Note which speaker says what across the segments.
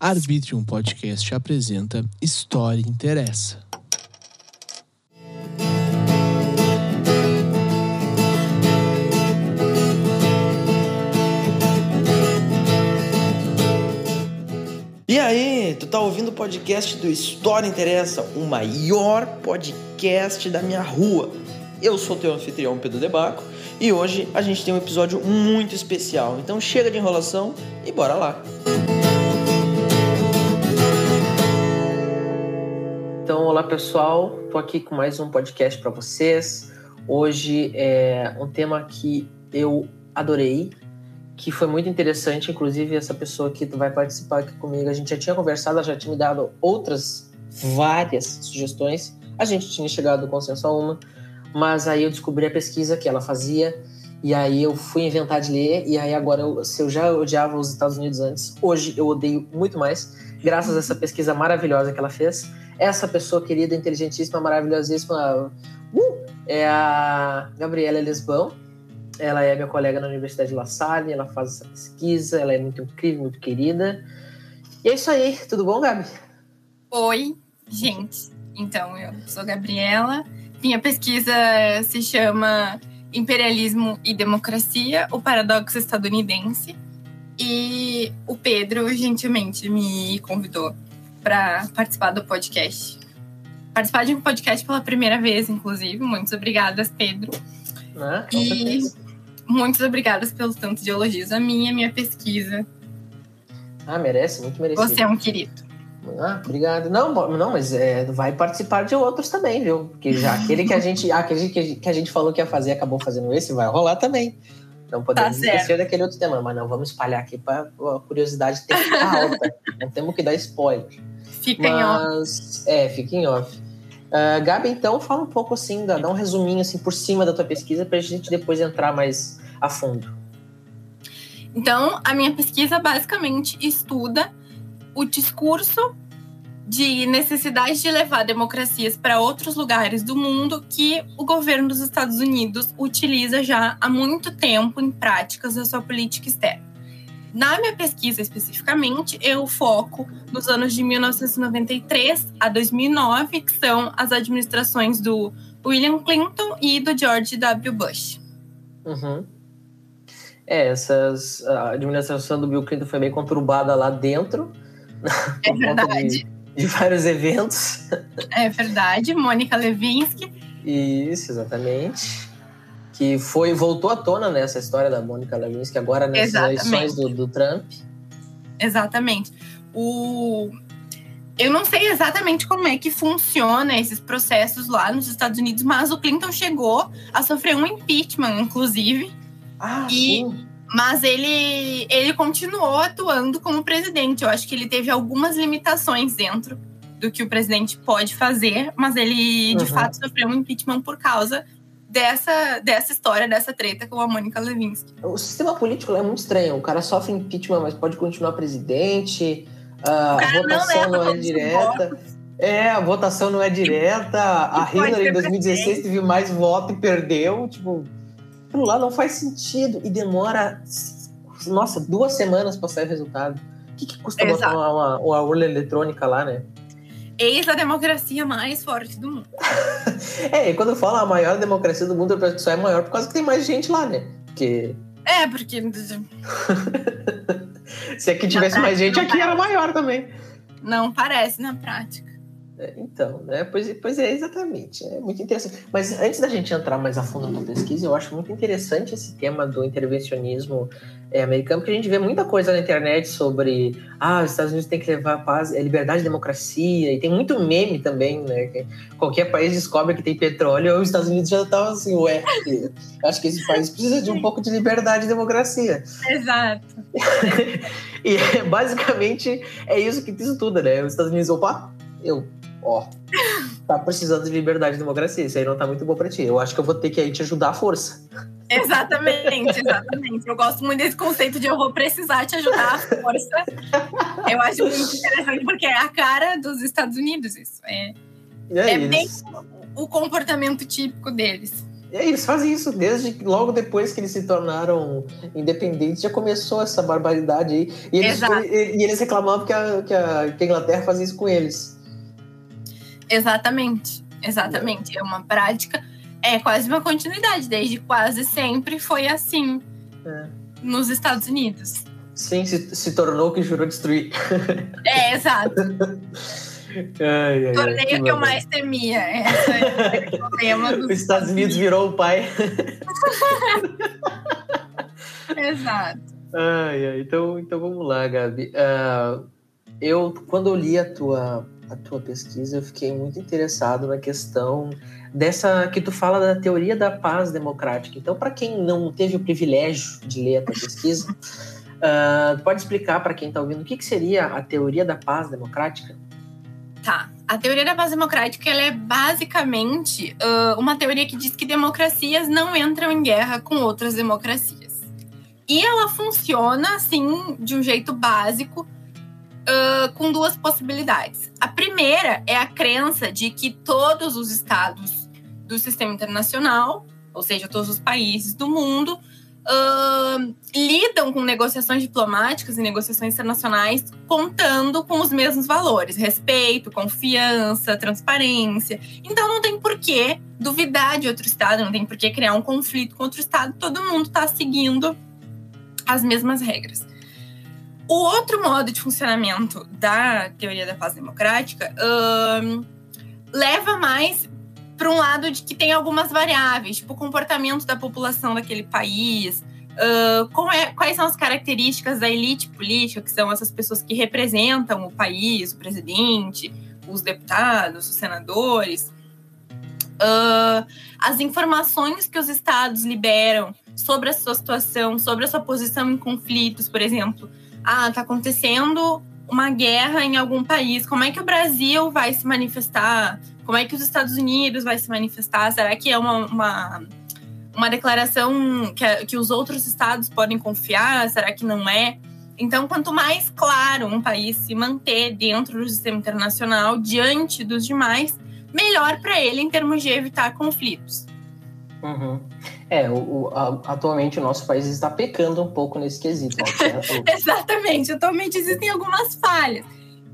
Speaker 1: Arbitrium Podcast apresenta História Interessa.
Speaker 2: E aí, tu tá ouvindo o podcast do História Interessa, o maior podcast da minha rua. Eu sou teu anfitrião Pedro Debaco e hoje a gente tem um episódio muito especial. Então chega de enrolação e bora lá. Então, olá pessoal, tô aqui com mais um podcast para vocês. Hoje é um tema que eu adorei, que foi muito interessante. Inclusive, essa pessoa que vai participar aqui comigo, a gente já tinha conversado, já tinha me dado outras várias sugestões. A gente tinha chegado ao consenso a uma, mas aí eu descobri a pesquisa que ela fazia e aí eu fui inventar de ler e aí agora eu, se eu já odiava os Estados Unidos antes, hoje eu odeio muito mais, graças a essa pesquisa maravilhosa que ela fez. Essa pessoa querida, inteligentíssima, maravilhosíssima, uh, é a Gabriela Lesbão ela é minha colega na Universidade de La Salle, ela faz essa pesquisa, ela é muito incrível, muito querida. E é isso aí, tudo bom, Gabi?
Speaker 3: Oi, gente. Então, eu sou Gabriela. Minha pesquisa se chama Imperialismo e Democracia, o Paradoxo Estadunidense. E o Pedro gentilmente me convidou para participar do podcast. Participar de um podcast pela primeira vez, inclusive. Muito obrigada, Pedro.
Speaker 2: Ah,
Speaker 3: e muito obrigada pelo tanto de elogios a minha, minha pesquisa.
Speaker 2: Ah, merece, muito merecido.
Speaker 3: Você é um querido.
Speaker 2: Ah, obrigado. Não, não, mas é, vai participar de outros também, viu? Porque já aquele que a gente, aquele que a gente falou que ia fazer acabou fazendo esse, vai rolar também. Não podemos
Speaker 3: Tá
Speaker 2: esquecer
Speaker 3: certo.
Speaker 2: daquele outro tema, mas não vamos espalhar aqui para a curiosidade ter que alta. não temos que dar spoiler.
Speaker 3: Fica em off.
Speaker 2: Mas, é, fica em off. Ah, Gabi, então fala um pouco assim, dá, dá um resuminho assim por cima da tua pesquisa para a gente depois entrar mais a fundo.
Speaker 3: Então, a minha pesquisa basicamente estuda o discurso de necessidade de levar democracias para outros lugares do mundo que o governo dos Estados Unidos utiliza já há muito tempo em práticas da sua política externa. Na minha pesquisa especificamente, eu foco nos anos de 1993 a 2009, que são as administrações do William Clinton e do George W. Bush.
Speaker 2: Uhum. É, essas, a administração do Bill Clinton foi bem conturbada lá dentro.
Speaker 3: É verdade.
Speaker 2: De, de vários eventos.
Speaker 3: É verdade, Mônica Levinsky.
Speaker 2: Isso, exatamente. Que foi, voltou à tona nessa história da Mônica Lewinsky, agora nessas
Speaker 3: Exatamente.
Speaker 2: eleições do, do Trump.
Speaker 3: Exatamente. O... Eu não sei exatamente como é que funciona esses processos lá nos Estados Unidos, mas o Clinton chegou a sofrer um impeachment, inclusive.
Speaker 2: Ah,
Speaker 3: E-
Speaker 2: sim.
Speaker 3: Mas ele, ele continuou atuando como presidente. Eu acho que ele teve algumas limitações dentro do que o presidente pode fazer, mas ele de
Speaker 2: Uhum.
Speaker 3: fato sofreu um impeachment por causa dessa, dessa história, dessa treta com a Mônica Lewinsky.
Speaker 2: O sistema político é muito estranho. O cara sofre impeachment, mas pode continuar presidente. Ah, a
Speaker 3: não
Speaker 2: votação
Speaker 3: leva
Speaker 2: não, é direta. É, a votação não é direta. A
Speaker 3: E pode
Speaker 2: Hillary em
Speaker 3: ser
Speaker 2: 2016 teve mais voto e perdeu. Tipo, aquilo lá não faz sentido. E demora, nossa, duas semanas para sair o resultado. O que, que custa botar uma, uma urna eletrônica lá, né?
Speaker 3: Eis a democracia mais forte do mundo.
Speaker 2: É, e quando fala a maior democracia do mundo, eu penso que só é maior por causa que tem mais gente lá, né? Porque
Speaker 3: É, porque
Speaker 2: se aqui tivesse
Speaker 3: Na
Speaker 2: mais gente, aqui era maior também.
Speaker 3: não parece na prática.
Speaker 2: É, Então, né? Pois, pois é, exatamente. É muito interessante. Mas antes da gente entrar mais a fundo na pesquisa, eu acho muito interessante esse tema do intervencionismo é, americano, porque a gente vê muita coisa na internet sobre ah, os Estados Unidos têm que levar a paz, é, liberdade e democracia, e tem muito meme também, né? que qualquer país descobre que tem petróleo, os Estados Unidos já estão assim, ué, acho que esse país precisa de um pouco de liberdade e democracia.
Speaker 3: Exato.
Speaker 2: E basicamente é isso que isso tudo, né? Os Estados Unidos, opa, eu, ó, tá precisando de liberdade e democracia. Isso aí não tá muito bom pra ti. Eu acho que eu vou ter que aí te ajudar à força.
Speaker 3: Exatamente, exatamente. Eu gosto muito desse conceito de eu vou precisar te ajudar à força. Eu acho muito interessante, porque é a cara dos Estados Unidos isso. É
Speaker 2: é,
Speaker 3: É bem- o comportamento típico deles.
Speaker 2: É, eles fazem isso desde logo depois que eles se tornaram independentes, já começou essa barbaridade aí. E eles, e, e eles reclamavam que a, que, a, que a Inglaterra fazia isso com eles.
Speaker 3: Exatamente, exatamente. É uma prática, é quase uma continuidade, desde quase sempre foi assim é. nos Estados Unidos.
Speaker 2: Sim, se, se tornou o que jurou destruir.
Speaker 3: É, exato. Ai, ai, Torneio que, que eu mais temia. Esse é o
Speaker 2: tema dos Os Estados Unidos virou o pai.
Speaker 3: Exato.
Speaker 2: Ai, ai, então, então vamos lá, Gabi. Uh, eu, quando eu li a tua, a tua pesquisa, eu fiquei muito interessado na questão dessa que tu fala da teoria da paz democrática. Então, para quem não teve o privilégio de ler a tua pesquisa, uh, pode explicar para quem está ouvindo o que, que seria a teoria da paz democrática?
Speaker 3: Tá. A teoria da paz democrática ela é basicamente uh, uma teoria que diz que democracias não entram em guerra com outras democracias. E ela funciona, assim, de um jeito básico, uh, com duas possibilidades. A primeira é a crença de que todos os estados do sistema internacional, ou seja, todos os países do mundo, uh, lidam com negociações diplomáticas e negociações internacionais contando com os mesmos valores: respeito, confiança, transparência. Então não tem por que duvidar de outro Estado, não tem por que criar um conflito com outro Estado, todo mundo está seguindo as mesmas regras. O outro modo de funcionamento da teoria da paz democrática leva mais para um lado de que tem algumas variáveis, tipo o comportamento da população daquele país, uh, é, quais são as características da elite política, que são essas pessoas que representam o país, o presidente, os deputados, os senadores, uh, as informações que os estados liberam sobre a sua situação, sobre a sua posição em conflitos, por exemplo. Ah, está acontecendo uma guerra em algum país, como é que o Brasil vai se manifestar? Como é que os Estados Unidos vai se manifestar? Será que é uma, uma, uma declaração que, que os outros estados podem confiar? Será que não é? Então, quanto mais claro um país se manter dentro do sistema internacional diante dos demais, melhor para ele em termos de evitar conflitos.
Speaker 2: Uhum. É, o, o a, atualmente o nosso país está pecando um pouco nesse quesito. Né?
Speaker 3: Exatamente, atualmente existem algumas falhas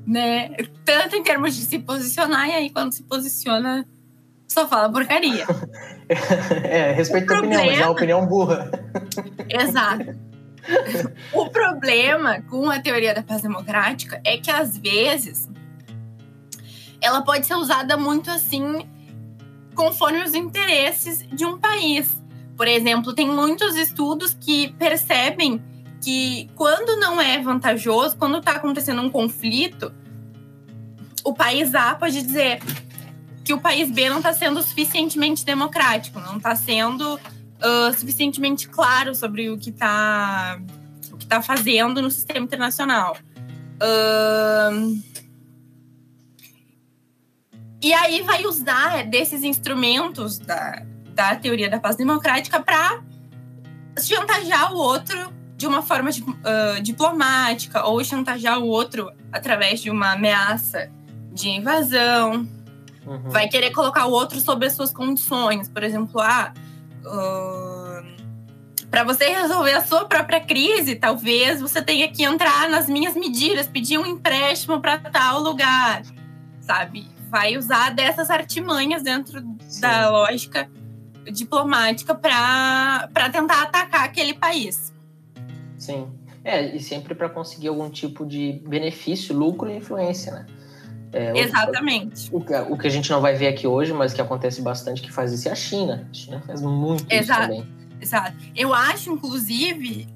Speaker 3: né? Tanto em termos de se posicionar, e aí quando se posiciona, só fala porcaria.
Speaker 2: é, respeito a opinião, mas é uma opinião burra.
Speaker 3: Exato. o problema com a teoria da paz democrática é que, às vezes, ela pode ser usada muito assim, conforme os interesses de um país. Por exemplo, tem muitos estudos que percebem que quando não é vantajoso, quando está acontecendo um conflito, o país A pode dizer que o país B não está sendo suficientemente democrático, não está sendo uh, suficientemente claro sobre o que está tá fazendo no sistema internacional. Uh, e aí vai usar desses instrumentos da, da teoria da paz democrática para chantagear o outro de uma forma uh, diplomática ou chantagear o outro através de uma ameaça de invasão. Uhum. Vai querer colocar o outro sobre as suas condições. Por exemplo, ah, uh, para você resolver a sua própria crise, talvez você tenha que entrar nas minhas medidas, pedir um empréstimo para tal lugar, sabe? Vai usar dessas artimanhas dentro Sim. da lógica diplomática para tentar atacar aquele país.
Speaker 2: Sim. É, e sempre para conseguir algum tipo de benefício, lucro e influência, né?
Speaker 3: É,
Speaker 2: Exatamente. O, o, que a gente não vai ver aqui hoje, mas que acontece bastante, que faz isso é a China. A China faz muito Exato. isso também.
Speaker 3: Exato. Eu acho, inclusive,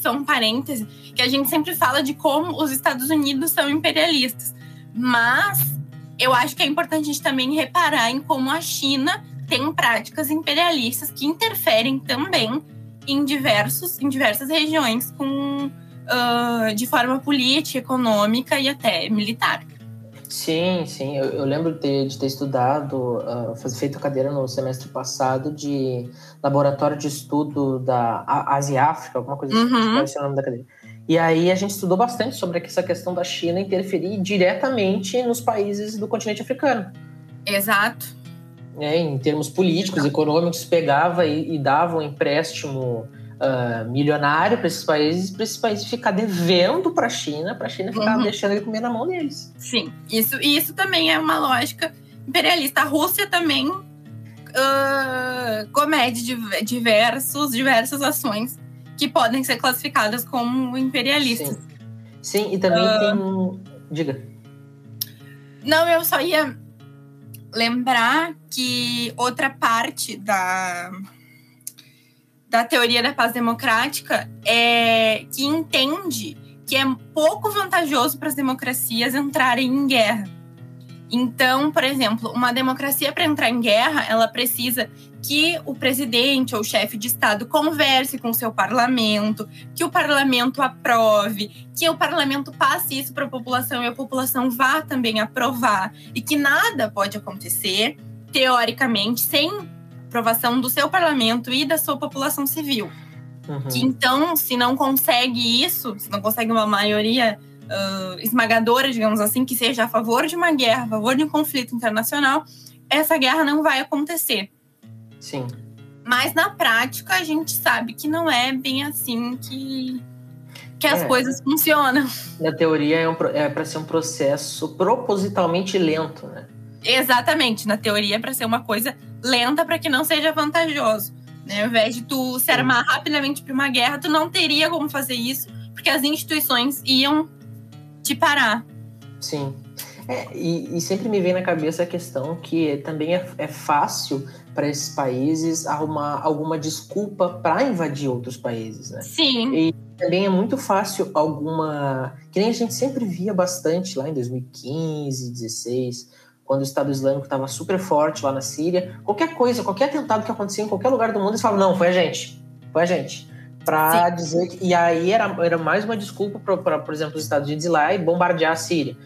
Speaker 3: só um parêntese, que a gente sempre fala de como os Estados Unidos são imperialistas. Mas eu acho que é importante a gente também reparar em como a China tem práticas imperialistas que interferem também em, diversos, em diversas regiões com, uh, de forma política, econômica e até militar.
Speaker 2: Sim, sim. Eu, eu lembro de ter, de ter estudado, uh, feito cadeira no semestre passado de laboratório de estudo da Ásia e África, alguma coisa assim, uhum. assim, é o nome da cadeira. E aí a gente estudou bastante sobre essa questão da China interferir diretamente nos países do continente africano.
Speaker 3: Exato.
Speaker 2: né, em termos políticos, econômicos, pegava e, e dava um empréstimo uh, milionário para esses países, para esses países ficar devendo para a China, para a China ficar uhum. deixando ele comer na mão deles.
Speaker 3: Sim, isso, isso também é uma lógica imperialista. A Rússia também uh, comete diversos, diversas ações que podem ser classificadas como imperialistas.
Speaker 2: Sim, Sim e também uh, tem. Diga.
Speaker 3: Não, eu só ia lembrar que outra parte da, da teoria da paz democrática é que entende que é pouco vantajoso para as democracias entrarem em guerra. Então, por exemplo, uma democracia para entrar em guerra, ela precisa que o presidente ou chefe de Estado converse com o seu parlamento, que o parlamento aprove, que o parlamento passe isso para a população e a população vá também aprovar, e que nada pode acontecer, teoricamente, sem aprovação do seu parlamento e da sua população civil. Uhum. Que então, se não consegue isso, se não consegue uma maioria uh, esmagadora, digamos assim, que seja a favor de uma guerra, a favor de um conflito internacional, essa guerra não vai acontecer.
Speaker 2: Sim.
Speaker 3: Mas na prática a gente sabe que não é bem assim que, que as é. coisas funcionam.
Speaker 2: Na teoria é, um, é para ser um processo propositalmente lento, né?
Speaker 3: Exatamente, na teoria é para ser uma coisa lenta para que não seja vantajoso. Né? Ao invés de tu se armar rapidamente para uma guerra, tu não teria como fazer isso, porque as instituições iam te parar.
Speaker 2: Sim. É, e, e, sempre me vem na cabeça a questão que também é, é fácil para esses países arrumar alguma desculpa para invadir outros países, né?
Speaker 3: Sim.
Speaker 2: E também é muito fácil alguma. Que nem a gente sempre via bastante lá em 2015, 2016, quando o Estado Islâmico estava super forte lá na Síria. Qualquer coisa, qualquer atentado que acontecia em qualquer lugar do mundo, eles falavam: não, foi a gente. Foi a gente para dizer que. E aí era, era mais uma desculpa para, por exemplo, os Estados Unidos ir lá e bombardear a Síria.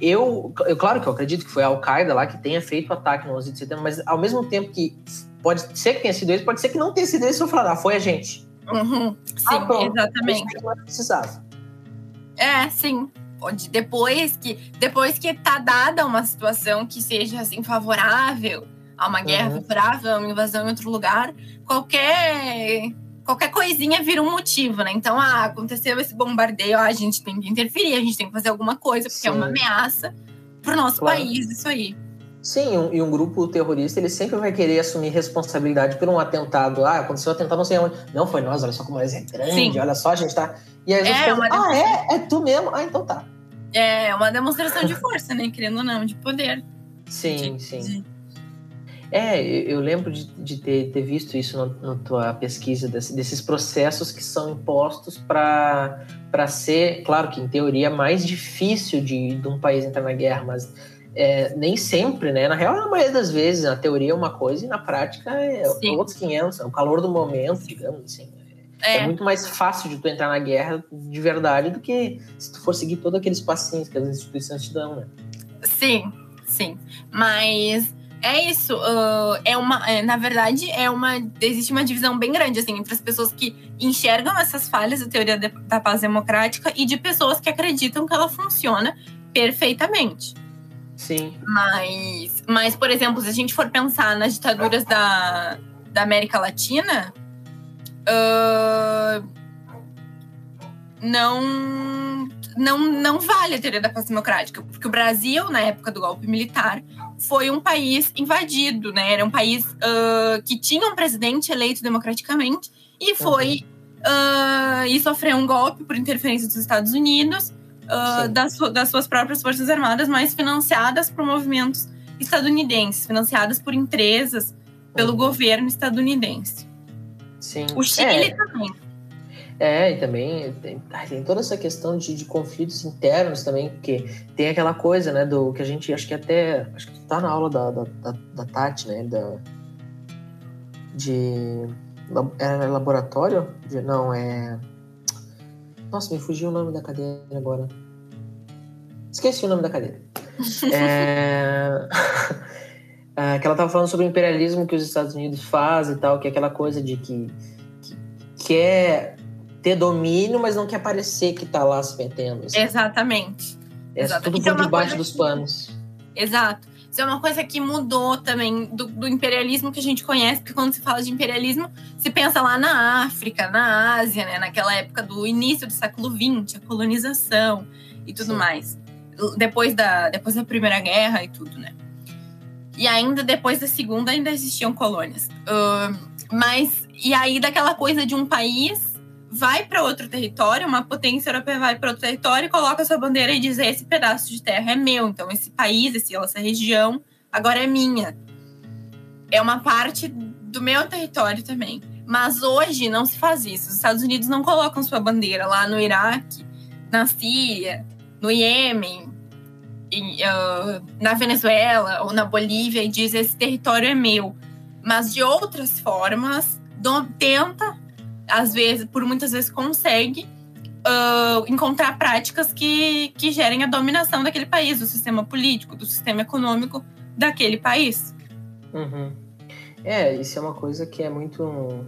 Speaker 2: Eu, eu, claro que eu acredito que foi a Al-Qaeda lá que tenha feito o ataque no 11 de setembro, mas ao mesmo tempo que pode ser que tenha sido eles, pode ser que não tenha sido eles, eu falar, ah, foi a gente.
Speaker 3: Uhum. Sim, ah, pronto, exatamente.
Speaker 2: Precisava.
Speaker 3: É, sim. Depois que depois que tá dada uma situação que seja assim favorável a uma guerra uhum. favorável, a uma invasão em outro lugar, qualquer qualquer coisinha vira um motivo, né? Então, ah, aconteceu esse bombardeio, ah, a gente tem que interferir, a gente tem que fazer alguma coisa, porque Sim. é uma ameaça pro nosso claro. país, isso aí.
Speaker 2: Sim, um, e um grupo terrorista, ele sempre vai querer assumir responsabilidade por um atentado. Ah, aconteceu um atentado, não sei onde. Não, foi nós, olha só como nós é grande, Sim. olha só, a gente tá... E a gente é, pensa, ah, é? É tu mesmo? Ah, então tá.
Speaker 3: É, uma demonstração de força, né? Querendo ou não, de poder.
Speaker 2: Sim, de, sim. De é, eu lembro de, de ter, ter, visto isso na, tua pesquisa, desse, desses processos que são impostos para ser, claro que em teoria, mais difícil de, de um país entrar na guerra, mas é, nem sempre, né? Na real, na maioria das vezes, a teoria é uma coisa e na prática é Sim. outros 500, é o calor do momento, digamos assim. É. é. muito mais fácil de tu entrar na guerra de verdade do que se tu for seguir todos aqueles passinhos que as instituições te dão, né?
Speaker 3: Sim, sim. Mas é isso. Uh, é uma, é, na verdade, é uma. Existe uma divisão bem grande assim, entre as pessoas que enxergam essas falhas da teoria de, da paz democrática e de pessoas que acreditam que ela funciona perfeitamente.
Speaker 2: Sim.
Speaker 3: Mas, mas, por exemplo, se a gente for pensar nas ditaduras da, da América Latina, uh, não, não, não vale a teoria da paz democrática, porque o Brasil, na época do golpe militar, foi um país invadido, né? Era um país uh, que tinha um presidente eleito democraticamente e foi uh, e sofreu um golpe por interferência dos Estados Unidos, uh, das, das, suas próprias forças armadas, mas financiadas por movimentos estadunidenses, financiadas por empresas pelo uhum. governo estadunidense.
Speaker 2: Sim.
Speaker 3: O Chile é. também.
Speaker 2: É, e também tem, tem toda essa questão de, de, conflitos internos também, porque tem aquela coisa, né, do que a gente, acho que até, acho que tá na aula da, da, da, da Tati, né, da, de, era laboratório? De, não, é, nossa, me fugiu o nome da cadeira agora. Esqueci o nome da cadeira. é... é... que ela tava falando sobre o imperialismo que os Estados Unidos fazem e tal, que é aquela coisa de que, que quer ter domínio, mas não quer parecer que tá lá se metendo.
Speaker 3: Assim. Exatamente.
Speaker 2: É Exato. tudo por é debaixo dos panos.
Speaker 3: Exato. Isso é uma coisa que mudou também do, do, imperialismo que a gente conhece, porque quando se fala de imperialismo, se pensa lá na África, na Ásia, né? Naquela época do início do século XX, a colonização e tudo Sim. mais. Depois da, depois da Primeira Guerra e tudo, né? E ainda depois da Segunda ainda existiam colônias. Uh, mas, e aí daquela coisa de um país vai para outro território, uma potência europeia vai para outro território, coloca sua bandeira e diz: esse pedaço de terra é meu, então esse país, essa região agora é minha. É uma parte do meu território também. Mas hoje não se faz isso. Os Estados Unidos não colocam sua bandeira lá no Iraque, na Síria, no Iêmen, em, uh, na Venezuela ou na Bolívia e diz: esse território é meu. Mas de outras formas, do, tenta às vezes, por muitas vezes consegue uh, encontrar práticas que, que gerem a dominação daquele país, do sistema político, do sistema econômico daquele país.
Speaker 2: Uhum. É, isso é uma coisa que é muito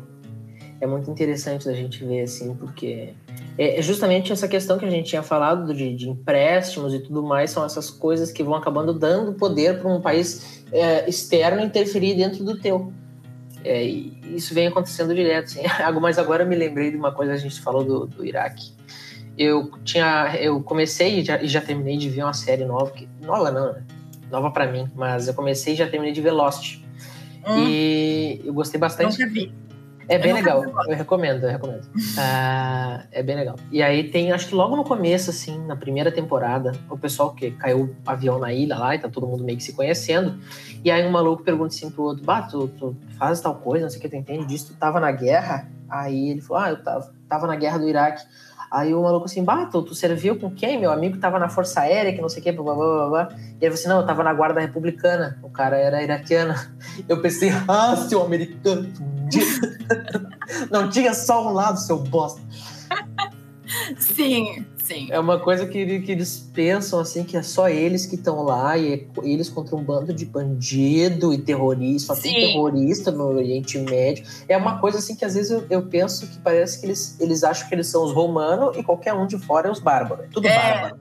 Speaker 2: é muito interessante da gente ver assim, porque é, é justamente essa questão que a gente tinha falado de, de empréstimos e tudo mais são essas coisas que vão acabando dando poder para um país é, externo interferir dentro do teu. É, isso vem acontecendo direto. Assim. Mas agora eu me lembrei de uma coisa que a gente falou do, do Iraque. Eu tinha, eu comecei e já, já terminei de ver uma série nova, que, nova não, né? nova para mim, mas eu comecei e já terminei de ver Lost. Hum. E eu gostei bastante.
Speaker 3: Nunca vi.
Speaker 2: É bem legal, eu recomendo, eu recomendo. Ah, é bem legal. E aí tem, acho que logo no começo, assim, na primeira temporada, o pessoal que caiu avião na ilha lá e tá todo mundo meio que se conhecendo. E aí um maluco pergunta assim pro outro, bah, tu, tu faz tal coisa, não sei o que, tu entende disso, tu tava na guerra? Aí ele falou, ah, eu tava, tava na guerra do Iraque. Aí o maluco assim, bah, tu, tu serviu com quem? Meu amigo tava na Força Aérea, que não sei o que, blá, blá, blá, blá. E ele falou assim, não, eu tava na Guarda Republicana. O cara era iraquiano. Eu pensei, ah, seu americano. Não tinha só um lado, seu bosta.
Speaker 3: Sim, sim.
Speaker 2: É uma coisa que, que eles pensam, assim, que é só eles que estão lá e é eles contra um bando de bandido e terrorista. Só sim. tem terrorista no Oriente Médio. É uma coisa, assim, que às vezes eu, eu, penso que parece que eles, eles acham que eles são os romanos e qualquer um de fora é os bárbaros. É tudo é. bárbaro.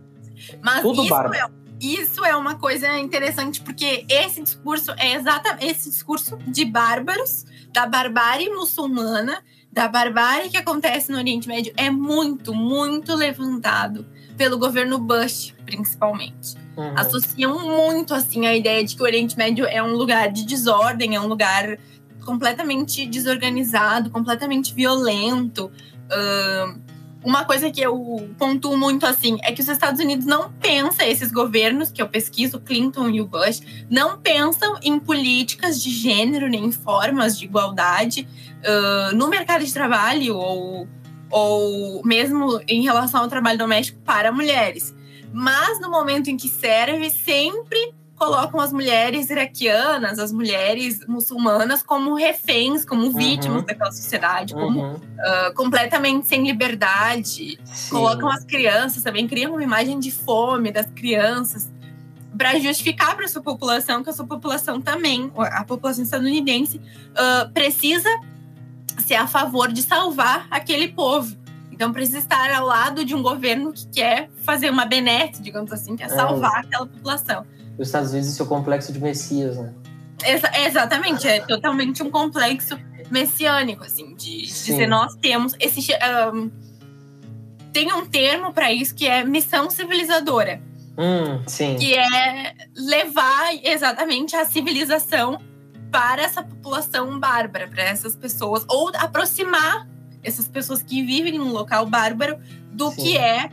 Speaker 3: Mas tudo isso bárbaro. É isso é uma coisa interessante porque esse discurso é exatamente esse discurso de bárbaros da barbárie muçulmana da barbárie que acontece no Oriente Médio é muito, muito levantado pelo governo Bush, principalmente. Uhum. Associam muito assim a ideia de que o Oriente Médio é um lugar de desordem, é um lugar completamente desorganizado, completamente violento. Uh, uma coisa que eu pontuo muito assim é que os Estados Unidos não pensam, esses governos que eu pesquiso, Clinton e o Bush, não pensam em políticas de gênero nem em formas de igualdade uh, no mercado de trabalho ou, ou mesmo em relação ao trabalho doméstico para mulheres. Mas no momento em que serve, sempre colocam as mulheres iraquianas, as mulheres muçulmanas como reféns, como uhum. vítimas uhum. daquela sociedade, como uhum. uh, completamente sem liberdade. Sim. Colocam as crianças também, criam uma imagem de fome das crianças para justificar para sua população que a sua população também, a população estadunidense, uh, precisa ser a favor de salvar aquele povo. Então precisa estar ao lado de um governo que quer fazer uma benesse, digamos assim, quer é. salvar é. aquela população
Speaker 2: os Estados Unidos e seu complexo de Messias, né?
Speaker 3: Exa exatamente, é totalmente um complexo messiânico, assim, de, de dizer nós temos esse. Um, tem um termo para isso que é missão civilizadora.
Speaker 2: Hum, sim.
Speaker 3: Que é levar exatamente a civilização para essa população bárbara, para essas pessoas, ou aproximar essas pessoas que vivem num local bárbaro do sim. que é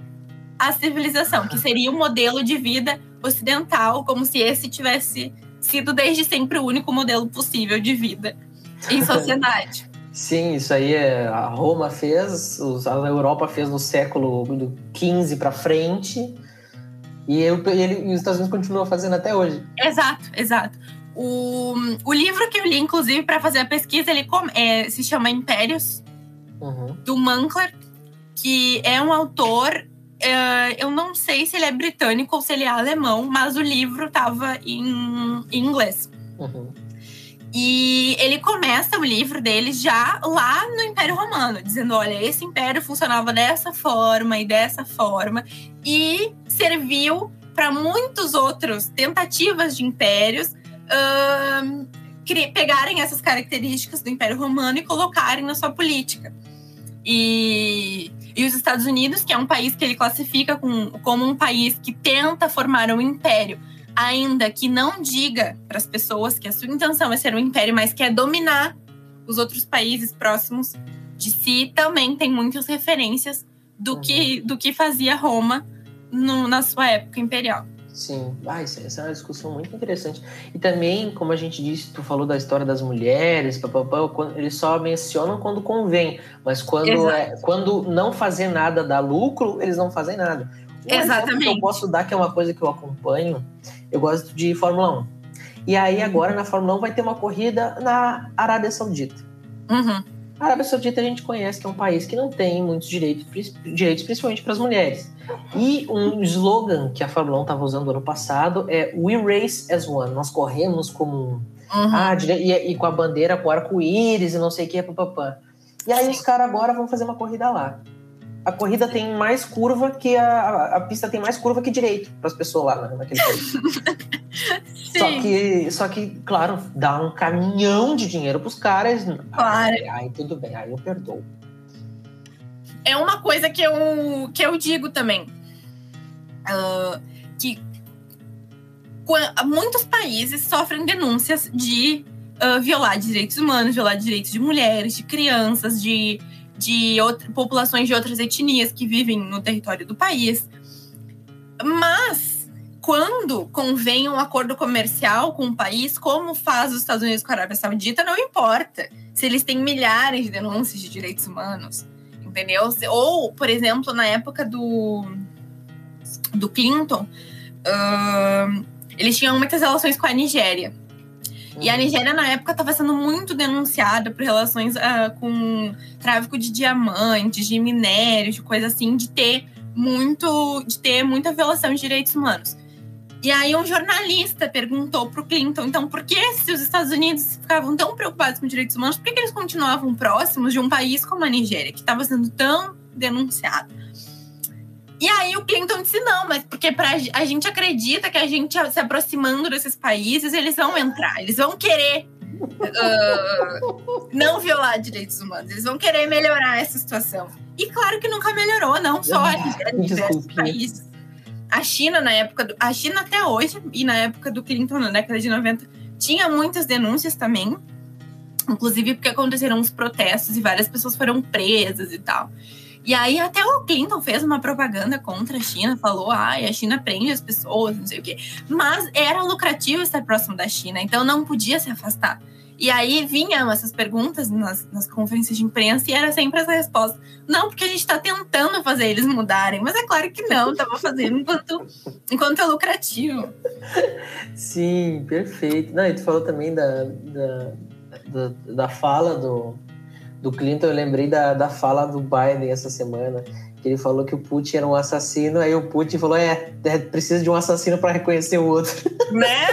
Speaker 3: a civilização, que seria um modelo de vida ocidental, como se esse tivesse sido desde sempre o único modelo possível de vida em sociedade.
Speaker 2: Sim, isso aí é, a Roma fez, a Europa fez no século XV para frente, e, eu, ele, e os Estados Unidos continuam fazendo até hoje.
Speaker 3: Exato, exato. O, o livro que eu li, inclusive, para fazer a pesquisa, ele é, se chama Impérios, uhum. do Mankler, que é um autor Uh, eu não sei se ele é britânico ou se ele é alemão, mas o livro estava em, em, inglês. Uhum. E ele começa o livro dele já lá no Império Romano, dizendo: olha, esse império funcionava dessa forma e dessa forma, e serviu para muitos outros tentativas de impérios uh, pegarem essas características do Império Romano e colocarem na sua política. E, e os Estados Unidos, que é um país que ele classifica com, como um país que tenta formar um império, ainda que não diga para as pessoas que a sua intenção é ser um império, mas quer dominar os outros países próximos de si, também tem muitas referências do, que, do que fazia Roma no, na sua época imperial.
Speaker 2: Sim, ah, essa é uma discussão muito interessante. E também, como a gente disse, tu falou da história das mulheres, papapá, eles só mencionam quando convém, mas quando, é, quando não fazer nada dá lucro, eles não fazem nada.
Speaker 3: Um Exatamente.
Speaker 2: que eu posso dar, que é uma coisa que eu acompanho, eu gosto de Fórmula 1. E aí, agora na Fórmula 1 vai ter uma corrida na Arábia Saudita.
Speaker 3: Uhum.
Speaker 2: A Arábia Saudita a gente conhece que é um país que não tem muitos direitos, direitos principalmente para as mulheres. E um slogan que a Fórmula 1 estava usando ano passado é We Race as One. Nós corremos como um. Uhum. Ah, e, e, com a bandeira com arco-íris e não sei o que, papapá. E aí os caras agora vão fazer uma corrida lá. A corrida tem mais curva que a, a, pista tem mais curva que direito para as pessoas lá naquele país. Só que, só que, claro, dá um caminhão de dinheiro pros caras.
Speaker 3: Claro.
Speaker 2: Aí, aí tudo bem, aí eu perdoo.
Speaker 3: É uma coisa que eu, que eu digo também. Uh, que muitos países sofrem denúncias de uh, violar direitos humanos, violar direitos de mulheres, de crianças, de, de outra, populações de outras etnias que vivem no território do país. Mas quando convém um acordo comercial com um país, como faz os Estados Unidos com a Arábia Saudita, não importa se eles têm milhares de denúncias de direitos humanos, entendeu? Ou, por exemplo, na época do, do Clinton, uh, eles tinham muitas relações com a Nigéria. E a. Nigéria, na época, estava sendo muito denunciada por relações uh, com tráfico de diamantes, de minérios, de coisa assim, de ter muito, de ter muita violação de direitos humanos. E aí um jornalista perguntou para o Clinton, então, por que se os Estados Unidos ficavam tão preocupados com direitos humanos, por que, que eles continuavam próximos de um país como a Nigéria, que estava sendo tão denunciado? E aí o Clinton disse não, mas porque pra, a gente acredita que a gente se aproximando desses países, eles vão entrar, eles vão querer uh, não violar direitos humanos, eles vão querer melhorar essa situação. E claro que nunca melhorou, não só a Nigéria, diversos países. A China, na época. Do, a China até hoje, e na época do Clinton, na década de 90, tinha muitas denúncias também. Inclusive porque aconteceram uns protestos e várias pessoas foram presas e tal. E aí até o Clinton fez uma propaganda contra a China, falou, ah, a China prende as pessoas, não sei o quê. Mas era lucrativo estar próximo da China, então não podia se afastar. E aí vinham essas perguntas nas, nas conferências de imprensa e era sempre essa resposta. Não, porque a gente está tentando fazer eles mudarem. Mas é claro que não, estava fazendo enquanto, enquanto é lucrativo.
Speaker 2: Sim, perfeito. Não, e tu falou também da, da, da, da fala do, do Clinton, eu lembrei da, da fala do Biden essa semana, que ele falou que o Putin era um assassino, aí o Putin falou: é, é precisa de um assassino para reconhecer o outro.
Speaker 3: Né?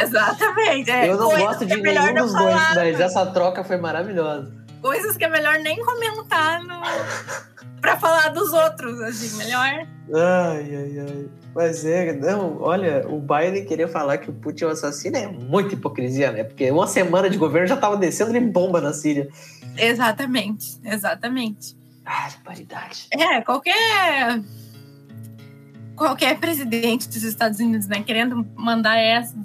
Speaker 3: Exatamente.
Speaker 2: É. Eu não Coisas gosto de é nenhum dos dois, mas essa troca foi maravilhosa.
Speaker 3: Coisas que é melhor nem comentar no... pra falar dos outros, assim, melhor.
Speaker 2: Ai, ai, ai. Mas é, não, olha, o Biden querer falar que o Putin é um assassino é muita hipocrisia, né? Porque uma semana de governo já tava descendo de bomba na Síria.
Speaker 3: Exatamente, exatamente.
Speaker 2: Ai, paridade.
Speaker 3: É, qualquer qualquer presidente dos Estados Unidos, né, querendo mandar essa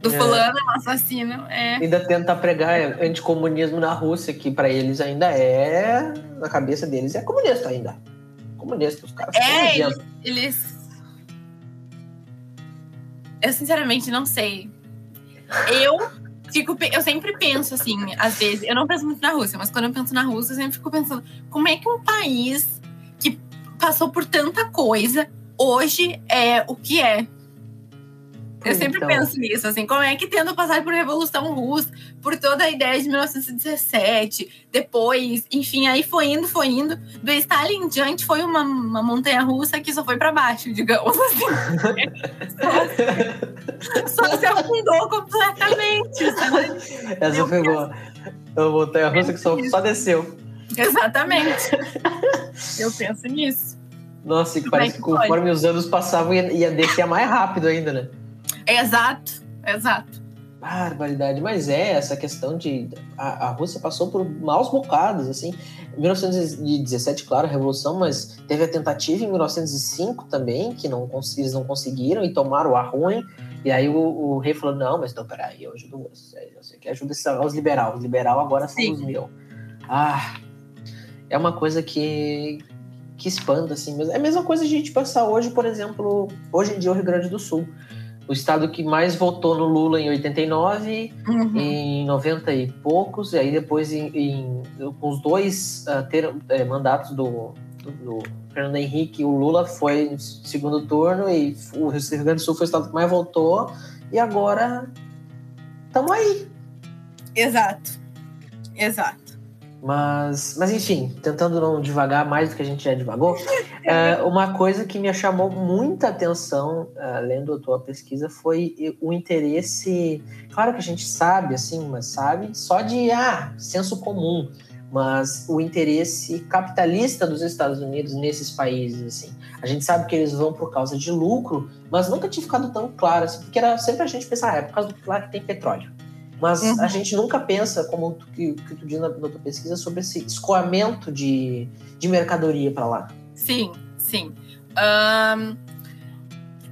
Speaker 3: do é. fulano é um assassino. É.
Speaker 2: Ainda tenta pregar anticomunismo na Rússia, que para eles ainda é. Na cabeça deles é comunista ainda. Comunista, os caras.
Speaker 3: É, eles, eles. Eu sinceramente não sei. Eu fico. Eu sempre penso assim, às vezes. Eu não penso muito na Rússia, mas quando eu penso na Rússia, eu sempre fico pensando como é que um país que passou por tanta coisa hoje é o que é. Eu sempre então... penso nisso, assim, como é que tendo passado por Revolução Russa, por toda a ideia de 1917, depois, enfim, aí foi indo, foi indo. Do Stalin em diante foi uma, uma montanha russa que só foi para baixo, digamos assim. só, só, se afundou completamente.
Speaker 2: Sabe? Essa foi boa. É uma montanha russa que só, só desceu.
Speaker 3: Exatamente. Eu penso nisso.
Speaker 2: Nossa, e parece que conforme os anos passavam, ia, ia descer mais rápido ainda, né?
Speaker 3: Exato, exato.
Speaker 2: Barbaridade, mas é essa questão de. A, a Rússia passou por maus bocados, assim. Em 1917, claro, a Revolução, mas teve a tentativa em 1905 também, que não, eles não conseguiram e tomaram a ruim. E aí o, o, rei falou: Não, mas não, peraí, eu ajudo você. Eu sei que ajuda os liberais. Os liberais agora são Sim. os meus. Ah, é uma coisa que, que espanta, assim. É a mesma coisa a gente passar hoje, por exemplo, hoje em dia o Rio Grande do Sul o estado que mais votou no Lula em 89, uhum. em 90 e poucos, e aí depois em, em, com os dois uh, ter, é, mandatos do, do, do, Fernando Henrique, o Lula foi no segundo turno e o Rio Grande do Sul foi o estado que mais votou, e agora estamos aí.
Speaker 3: Exato, exato.
Speaker 2: Mas, mas enfim, tentando não devagar mais do que a gente já divagou, é, uma coisa que me chamou muita atenção uh, lendo a tua pesquisa foi o interesse. Claro que a gente sabe, assim, mas sabe só de ah, senso comum, mas o interesse capitalista dos Estados Unidos nesses países, assim. A gente sabe que eles vão por causa de lucro, mas nunca tinha ficado tão claro, assim, porque era sempre a gente pensar, ah, é por causa do que tem petróleo. Mas uhum. a gente nunca pensa, como tu, que, que tu diz na, na tua pesquisa, sobre esse escoamento de, de mercadoria para lá.
Speaker 3: Sim, sim. Um,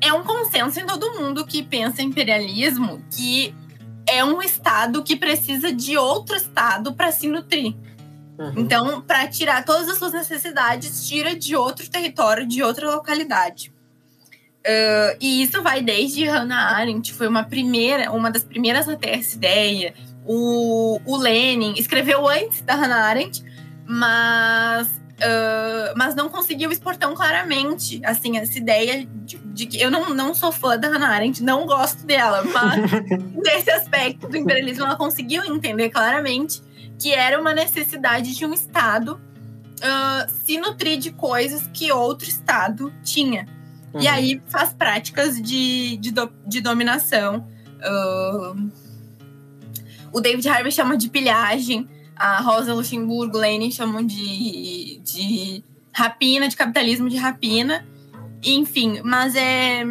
Speaker 3: é um consenso em todo mundo que pensa em imperialismo que é um Estado que precisa de outro Estado para se nutrir. Uhum. Então, para tirar todas as suas necessidades, tira de outro território, de outra localidade. Uh, e isso vai desde Hannah Arendt, foi uma primeira, uma das primeiras a ter essa ideia. O, o Lenin escreveu antes da Hannah Arendt, mas, uh, mas não conseguiu expor tão claramente assim, essa ideia de, de, que eu não, não sou fã da Hannah Arendt, não gosto dela, mas nesse aspecto do imperialismo ela conseguiu entender claramente que era uma necessidade de um Estado uh, se nutrir de coisas que outro Estado tinha. Uhum. E aí faz práticas de, de, do, de dominação. Uh, o David Harvey chama de pilhagem, a Rosa Luxemburgo, Lenin chamam de, de rapina, de capitalismo de rapina. Enfim, mas é,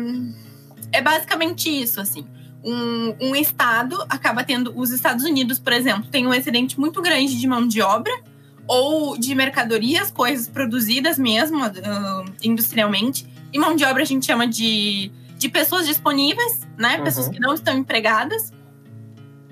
Speaker 3: é basicamente isso, assim. Um, um estado acaba tendo... Os Estados Unidos, por exemplo, tem um excedente muito grande de mão de obra ou de mercadorias, coisas produzidas mesmo, uh, industrialmente, e mão de obra a gente chama de, de pessoas disponíveis, né? Uhum. Pessoas que não estão empregadas.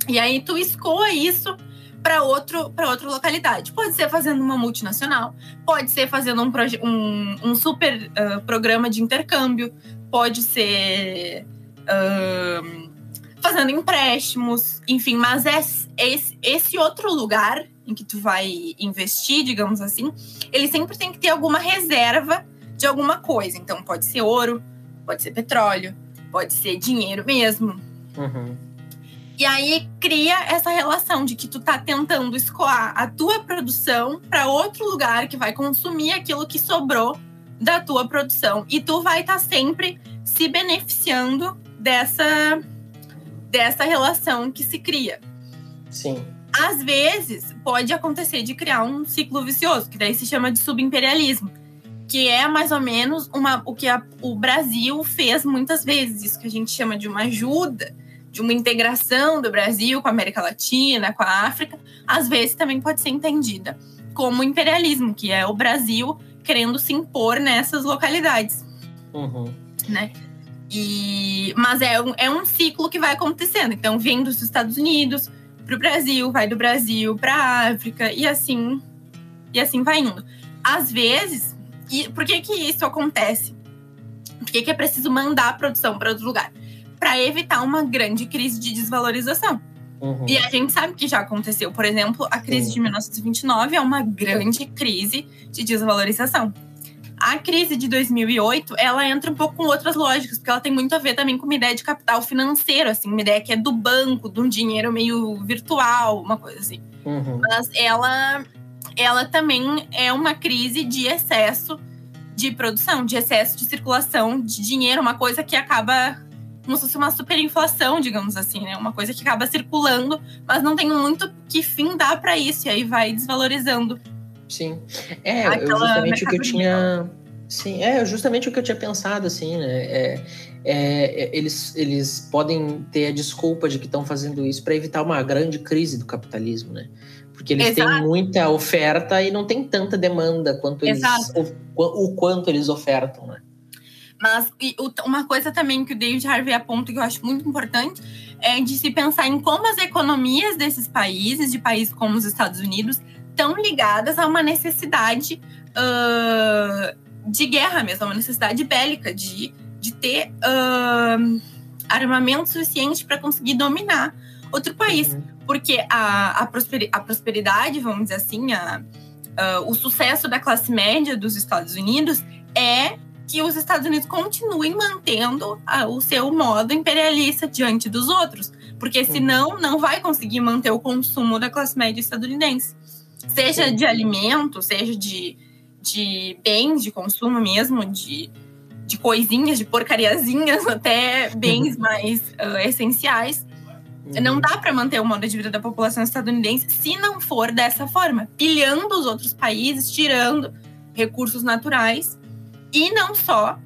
Speaker 3: E aí tu escoa isso para outro para outra localidade. Pode ser fazendo uma multinacional, pode ser fazendo um, um, um super uh, programa de intercâmbio, pode ser uh, fazendo empréstimos, enfim, mas é, esse, esse outro lugar em que tu vai investir, digamos assim, ele sempre tem que ter alguma reserva de alguma coisa. Então, pode ser ouro, pode ser petróleo, pode ser dinheiro mesmo.
Speaker 2: Uhum.
Speaker 3: E aí cria essa relação de que tu tá tentando escoar a tua produção para outro lugar que vai consumir aquilo que sobrou da tua produção. E tu vai estar tá sempre se beneficiando dessa, dessa relação que se cria.
Speaker 2: Sim.
Speaker 3: Às vezes, pode acontecer de criar um ciclo vicioso, que daí se chama de subimperialismo que é mais ou menos uma, o que a, o Brasil fez muitas vezes, isso que a gente chama de uma ajuda, de uma integração do Brasil com a América Latina, com a África, às vezes também pode ser entendida como imperialismo, que é o Brasil querendo se impor nessas localidades.
Speaker 2: Uhum.
Speaker 3: Né? E, mas é um, é um ciclo que vai acontecendo. Então, vem dos Estados Unidos para o Brasil, vai do Brasil para a África, e assim, e assim vai indo. Às vezes, e por que que isso acontece? Por que, que é preciso mandar a produção para outro lugar? Para evitar uma grande crise de desvalorização. Uhum. E a gente sabe que já aconteceu. Por exemplo, a crise uhum. de 1929 é uma grande crise de desvalorização. A crise de 2008, ela entra um pouco com outras lógicas, porque ela tem muito a ver também com uma ideia de capital financeiro, assim, uma ideia que é do banco, de um dinheiro meio virtual, uma coisa assim.
Speaker 2: Uhum.
Speaker 3: Mas ela ela também é uma crise de excesso de produção, de excesso de circulação de dinheiro, uma coisa que acaba como se fosse uma superinflação, digamos assim, né? Uma coisa que acaba circulando, mas não tem muito que fim dá para isso, e aí vai desvalorizando.
Speaker 2: Sim. É, justamente o que eu tinha Sim, é justamente o que eu tinha pensado, assim, né? É, é, é eles, eles podem ter a desculpa de que estão fazendo isso para evitar uma grande crise do capitalismo, né? Porque eles Exato. têm muita oferta e não tem tanta demanda quanto eles, o, o, quanto eles ofertam, né?
Speaker 3: Mas uma coisa também que o David Harvey aponta que eu acho muito importante é de se pensar em como as economias desses países, de países como os Estados Unidos, estão ligadas a uma necessidade uh, de guerra mesmo, uma necessidade bélica, de, de ter uh, armamento suficiente para conseguir dominar outro país. Uhum. Porque a, a, prosperidade, vamos dizer assim, a, uh, o sucesso da classe média dos Estados Unidos é que os Estados Unidos continuem mantendo a, o seu modo imperialista diante dos outros. Porque senão não vai conseguir manter o consumo da classe média estadunidense. Seja de alimento, seja de, de bens de consumo mesmo, de, de coisinhas, de porcariazinhas, até bens mais uh, essenciais. Não dá para manter o modo de vida da população estadunidense se não for dessa forma, pilhando os outros países, tirando recursos naturais e não só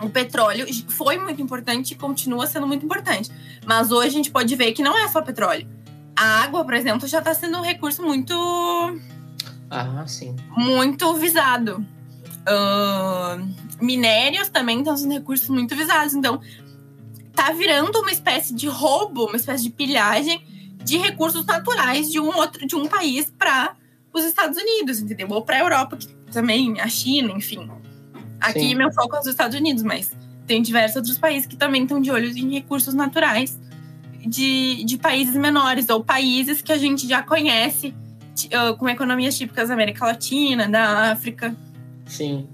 Speaker 3: o petróleo foi muito importante e continua sendo muito importante. Mas hoje a gente pode ver que não é só petróleo. A água, por exemplo, já está sendo um recurso muito.
Speaker 2: Ah, sim.
Speaker 3: Muito visado. Uh, minérios também estão sendo recursos muito visados. Então, tá virando uma espécie de roubo, uma espécie de pilhagem de recursos naturais de um outro de um país para os Estados Unidos, entendeu? Ou para a Europa, que também, a China, enfim. Aqui Sim. meu foco é os Estados Unidos, mas tem diversos outros países que também estão de olho em recursos naturais de, de países menores ou países que a gente já conhece uh, com economias típicas da América Latina, da África.
Speaker 2: Sim.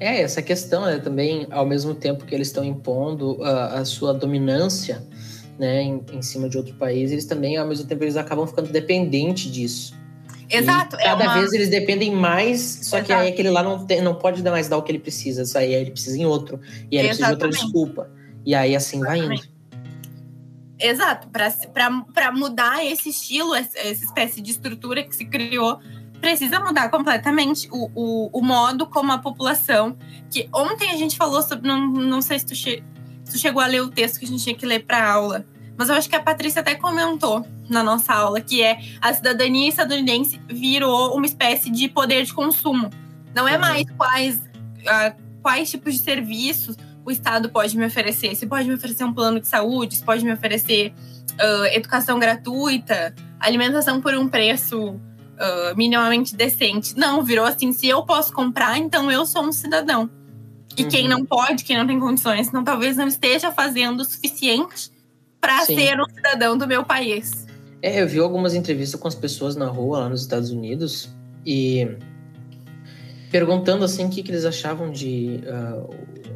Speaker 2: É, essa questão é também, ao mesmo tempo que eles estão impondo uh, a sua dominância né, em, em, cima de outro país, eles também, ao mesmo tempo, eles acabam ficando dependentes disso.
Speaker 3: Exato.
Speaker 2: E cada é uma... vez eles dependem mais, só Exato. que aí aquele lá não, tem, não pode mais dar o que ele precisa. Isso aí ele precisa em outro. E aí ele precisa de outra desculpa. E aí assim Exatamente. vai indo.
Speaker 3: Exato. Para mudar esse estilo, essa espécie de estrutura que se criou, precisa mudar completamente o, o, o, modo como a população. Que ontem a gente falou sobre. Não, não sei se tu, che, se tu chegou a ler o texto que a gente tinha que ler para aula mas eu acho que a Patrícia até comentou na nossa aula que é a cidadania estadunidense virou uma espécie de poder de consumo. Não é mais quais, quais tipos de serviços o Estado pode me oferecer. Se pode me oferecer um plano de saúde, se pode me oferecer uh, educação gratuita, alimentação por um preço uh, minimamente decente. Não, virou assim: se eu posso comprar, então eu sou um cidadão. E uhum. quem não pode, quem não tem condições, não, talvez não esteja fazendo o suficiente para ser um cidadão do meu país.
Speaker 2: É, eu vi algumas entrevistas com as pessoas na rua lá nos Estados Unidos e perguntando assim o que, que eles achavam de. Uh,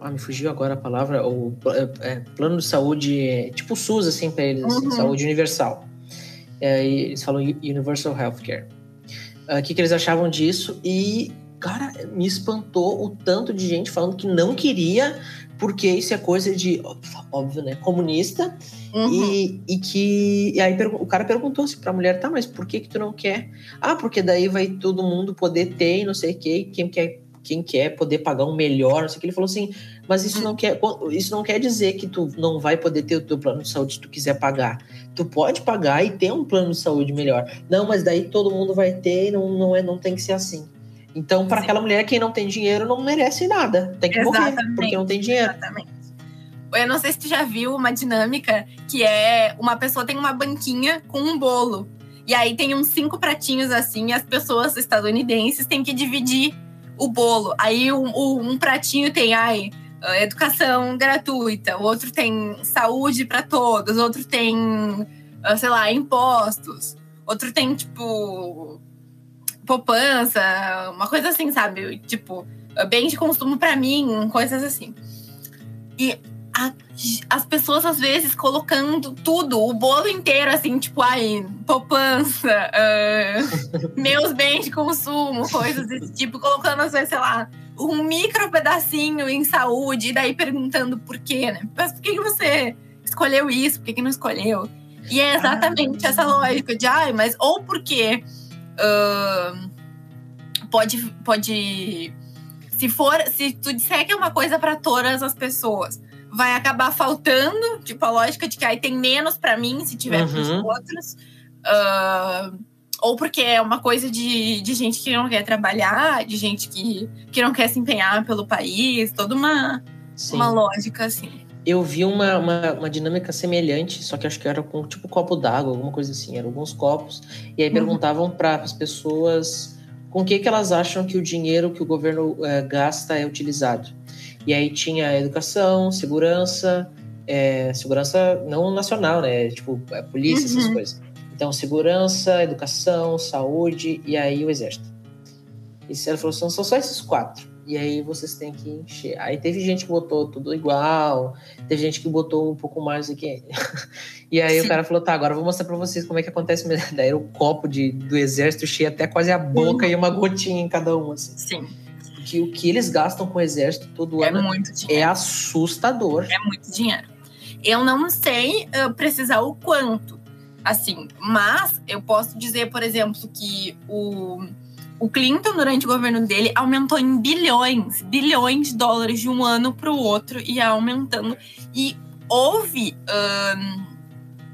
Speaker 2: ah, me fugiu agora a palavra. O é, plano de saúde, tipo SUS, assim, para eles, uhum. saúde universal. É, eles falam Universal Healthcare. Ah, o uh, que, que eles achavam disso? E, cara, me espantou o tanto de gente falando que não queria porque isso é coisa de, óbvio, né, comunista, uhum. e, e que. E aí o cara perguntou assim pra mulher, tá, mas por que que tu não quer? Ah, porque daí vai todo mundo poder ter e não sei o quê, quem quer, quem quer poder pagar um melhor, não sei o que. Ele falou assim, mas isso não quer, isso não quer dizer que tu não vai poder ter o teu plano de saúde se tu quiser pagar. Tu pode pagar e ter um plano de saúde melhor. Não, mas daí todo mundo vai ter e não, não, é, não tem que ser assim. Então, para aquela mulher, quem não tem dinheiro não merece nada. Tem que Exatamente. morrer, porque não tem dinheiro. Exatamente.
Speaker 3: Eu não sei se tu já viu uma dinâmica que é uma pessoa tem uma banquinha com um bolo. E aí tem uns cinco pratinhos assim, e as pessoas estadunidenses têm que dividir o bolo. Aí um, um pratinho tem, ai, ah, educação gratuita, o outro tem saúde para todos, outro tem, ah, sei lá, impostos, outro tem, tipo, poupança, uma coisa assim, sabe? Tipo, bem de consumo para mim, coisas assim. E a, as pessoas, às vezes, colocando tudo, o bolo inteiro, assim, tipo, ai, poupança, uh, meus bens de consumo, coisas desse tipo, colocando, às vezes, sei lá, um micro pedacinho em saúde, e daí perguntando por quê, né? Mas por que, que você escolheu isso? Por que, que não escolheu? E é exatamente ah, essa lógica de, ai, mas ou porque uh, pode, pode. Se for, se tu disser que é uma coisa para todas as pessoas, vai acabar faltando, tipo, a lógica de que aí tem menos para mim se tiver uhum. os outros. Uh, ou porque é uma coisa de, de gente que não quer trabalhar, de gente que, que não quer se empenhar pelo país, toda uma, uma lógica assim.
Speaker 2: Eu vi uma, uma, uma, dinâmica semelhante, só que acho que era com tipo copo d'água, alguma coisa assim, eram alguns copos, e aí uhum. perguntavam para as pessoas com o que, que elas acham que o dinheiro que o governo é, gasta é utilizado. E aí tinha educação, segurança, é, segurança não nacional, né? Tipo, a polícia, uhum. essas coisas. Então, segurança, educação, saúde e aí o exército. E ela falou, são só esses quatro. E aí vocês têm que encher. Aí teve gente que botou tudo igual, teve gente que botou um pouco mais aqui. e aí Sim. o cara falou, tá, agora eu vou mostrar pra vocês como é que acontece. Daí era o copo de, do exército cheio até quase a boca uhum. e uma gotinha em cada um, assim.
Speaker 3: Sim.
Speaker 2: Que o que eles gastam com o exército todo é ano muito é assustador.
Speaker 3: É muito dinheiro. Eu não sei uh, precisar o quanto, assim. Mas eu posso dizer, por exemplo, que o, o Clinton, durante o governo dele, aumentou em bilhões, bilhões de dólares de um ano para o outro e aumentando. E houve,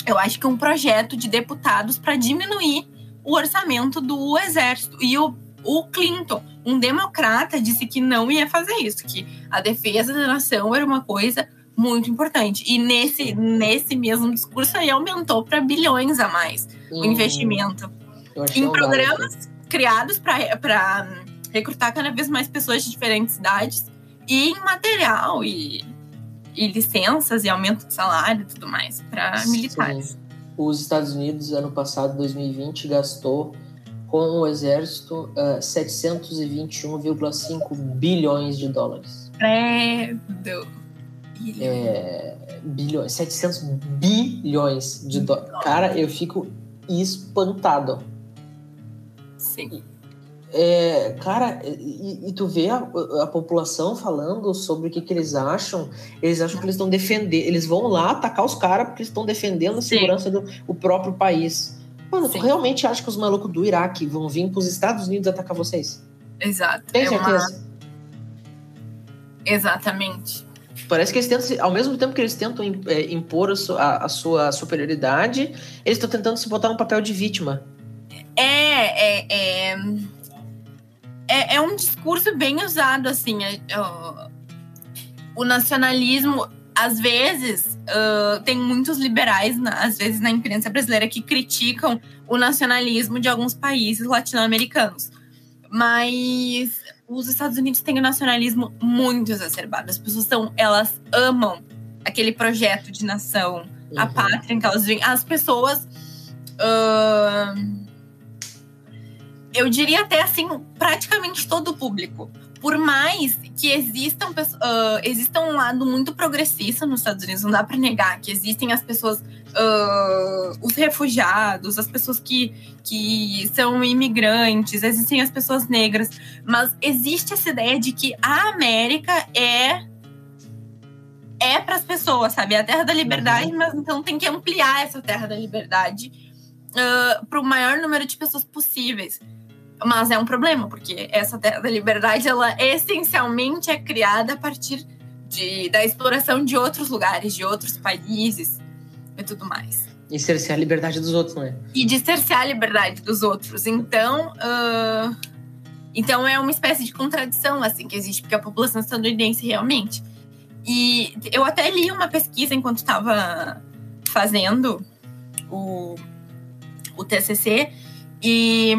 Speaker 3: eu acho que um projeto de deputados para diminuir o orçamento do exército. E o, o Clinton, um democrata, disse que não ia fazer isso, que a defesa da nação era uma coisa muito importante. E nesse, nesse mesmo discurso aí aumentou para bilhões a mais hum, o investimento em programas criados para recrutar cada vez mais pessoas de diferentes idades e em material e, e licenças e aumento de salário e tudo mais para militares.
Speaker 2: Os Estados Unidos, ano passado, 2020, gastou com o exército uh, 721,5 bilhões de dólares.
Speaker 3: Credo
Speaker 2: é, bilhões, 700 bilhões de dólares. Cara, eu fico espantado.
Speaker 3: Sim.
Speaker 2: É, cara, e, e, tu vê a, a, população falando sobre o que, que eles acham. Eles acham que eles estão defendendo. Eles vão lá atacar os caras porque eles estão defendendo a segurança do o próprio país. Mano, Sim. tu realmente acha que os malucos do Iraque vão vir para os Estados Unidos atacar vocês?
Speaker 3: Exato.
Speaker 2: Tem é certeza? Uma...
Speaker 3: Exatamente.
Speaker 2: Parece que eles tentam, ao mesmo tempo que eles tentam é, impor a sua, a sua superioridade, eles estão tentando se botar no papel de vítima.
Speaker 3: É, é, é, é, é um discurso bem usado, assim. É, é, o nacionalismo, às vezes, uh, tem muitos liberais, às vezes, na imprensa brasileira, que criticam o nacionalismo de alguns países latino-americanos. Mas os Estados Unidos têm um nacionalismo muito exacerbado. As pessoas são, elas amam aquele projeto de nação, uhum. a pátria em que elas vivem. As pessoas. Uh, eu diria até assim, praticamente todo o público. Por mais que existam, uh, exista um lado muito progressista nos Estados Unidos, não dá para negar que existem as pessoas uh, os refugiados, as pessoas que, que são imigrantes, existem as pessoas negras, mas existe essa ideia de que a América é é para as pessoas, sabe? É a terra da liberdade, uhum. mas então tem que ampliar essa terra da liberdade uh, para o maior número de pessoas possíveis. Mas é um problema, porque essa terra da liberdade, ela essencialmente é criada a partir de, da exploração de outros lugares, de outros países e tudo mais.
Speaker 2: E cercear a liberdade dos outros, não é?
Speaker 3: E de cercear a liberdade dos outros. Então, uh, então é uma espécie de contradição assim que existe, porque a população estadunidense realmente. E eu até li uma pesquisa enquanto estava fazendo o, o TCC e,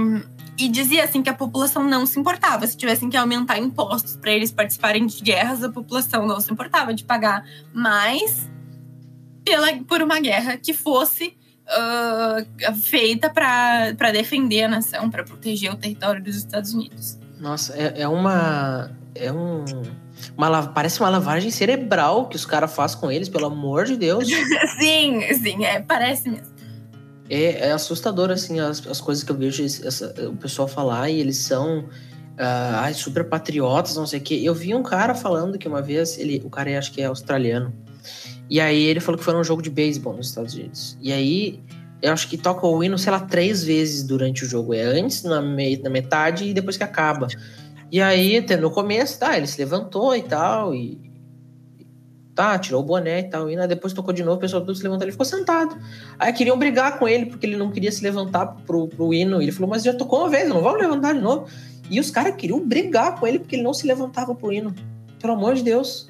Speaker 3: e dizia assim que a população não se importava se tivessem que aumentar impostos para eles participarem de guerras, a população não se importava de pagar mais pela, por uma guerra que fosse uh, feita para defender a nação, para proteger o território dos Estados Unidos.
Speaker 2: Nossa, é, é uma. É um. Uma, parece uma lavagem cerebral que os caras fazem com eles, pelo amor de Deus.
Speaker 3: sim, sim, é, parece mesmo.
Speaker 2: É, é assustador, assim, as, as coisas que eu vejo essa, o pessoal falar e eles são uh, super patriotas, não sei o quê. Eu vi um cara falando que uma vez, ele, o cara acho que é australiano, e aí ele falou que foi num jogo de beisebol nos Estados Unidos. E aí eu acho que toca o hino, sei lá, três vezes durante o jogo. É antes, na, me, na metade e depois que acaba. E aí, no começo, tá, ele se levantou e tal, e. Tá, tirou o boné e tal. E né, depois tocou de novo, o pessoal tudo se levantou, ele ficou sentado. Aí queriam brigar com ele, porque ele não queria se levantar pro, pro hino. E ele falou, mas já tocou uma vez, não vamos levantar de novo. E os caras queriam brigar com ele, porque ele não se levantava pro hino. Pelo amor de Deus.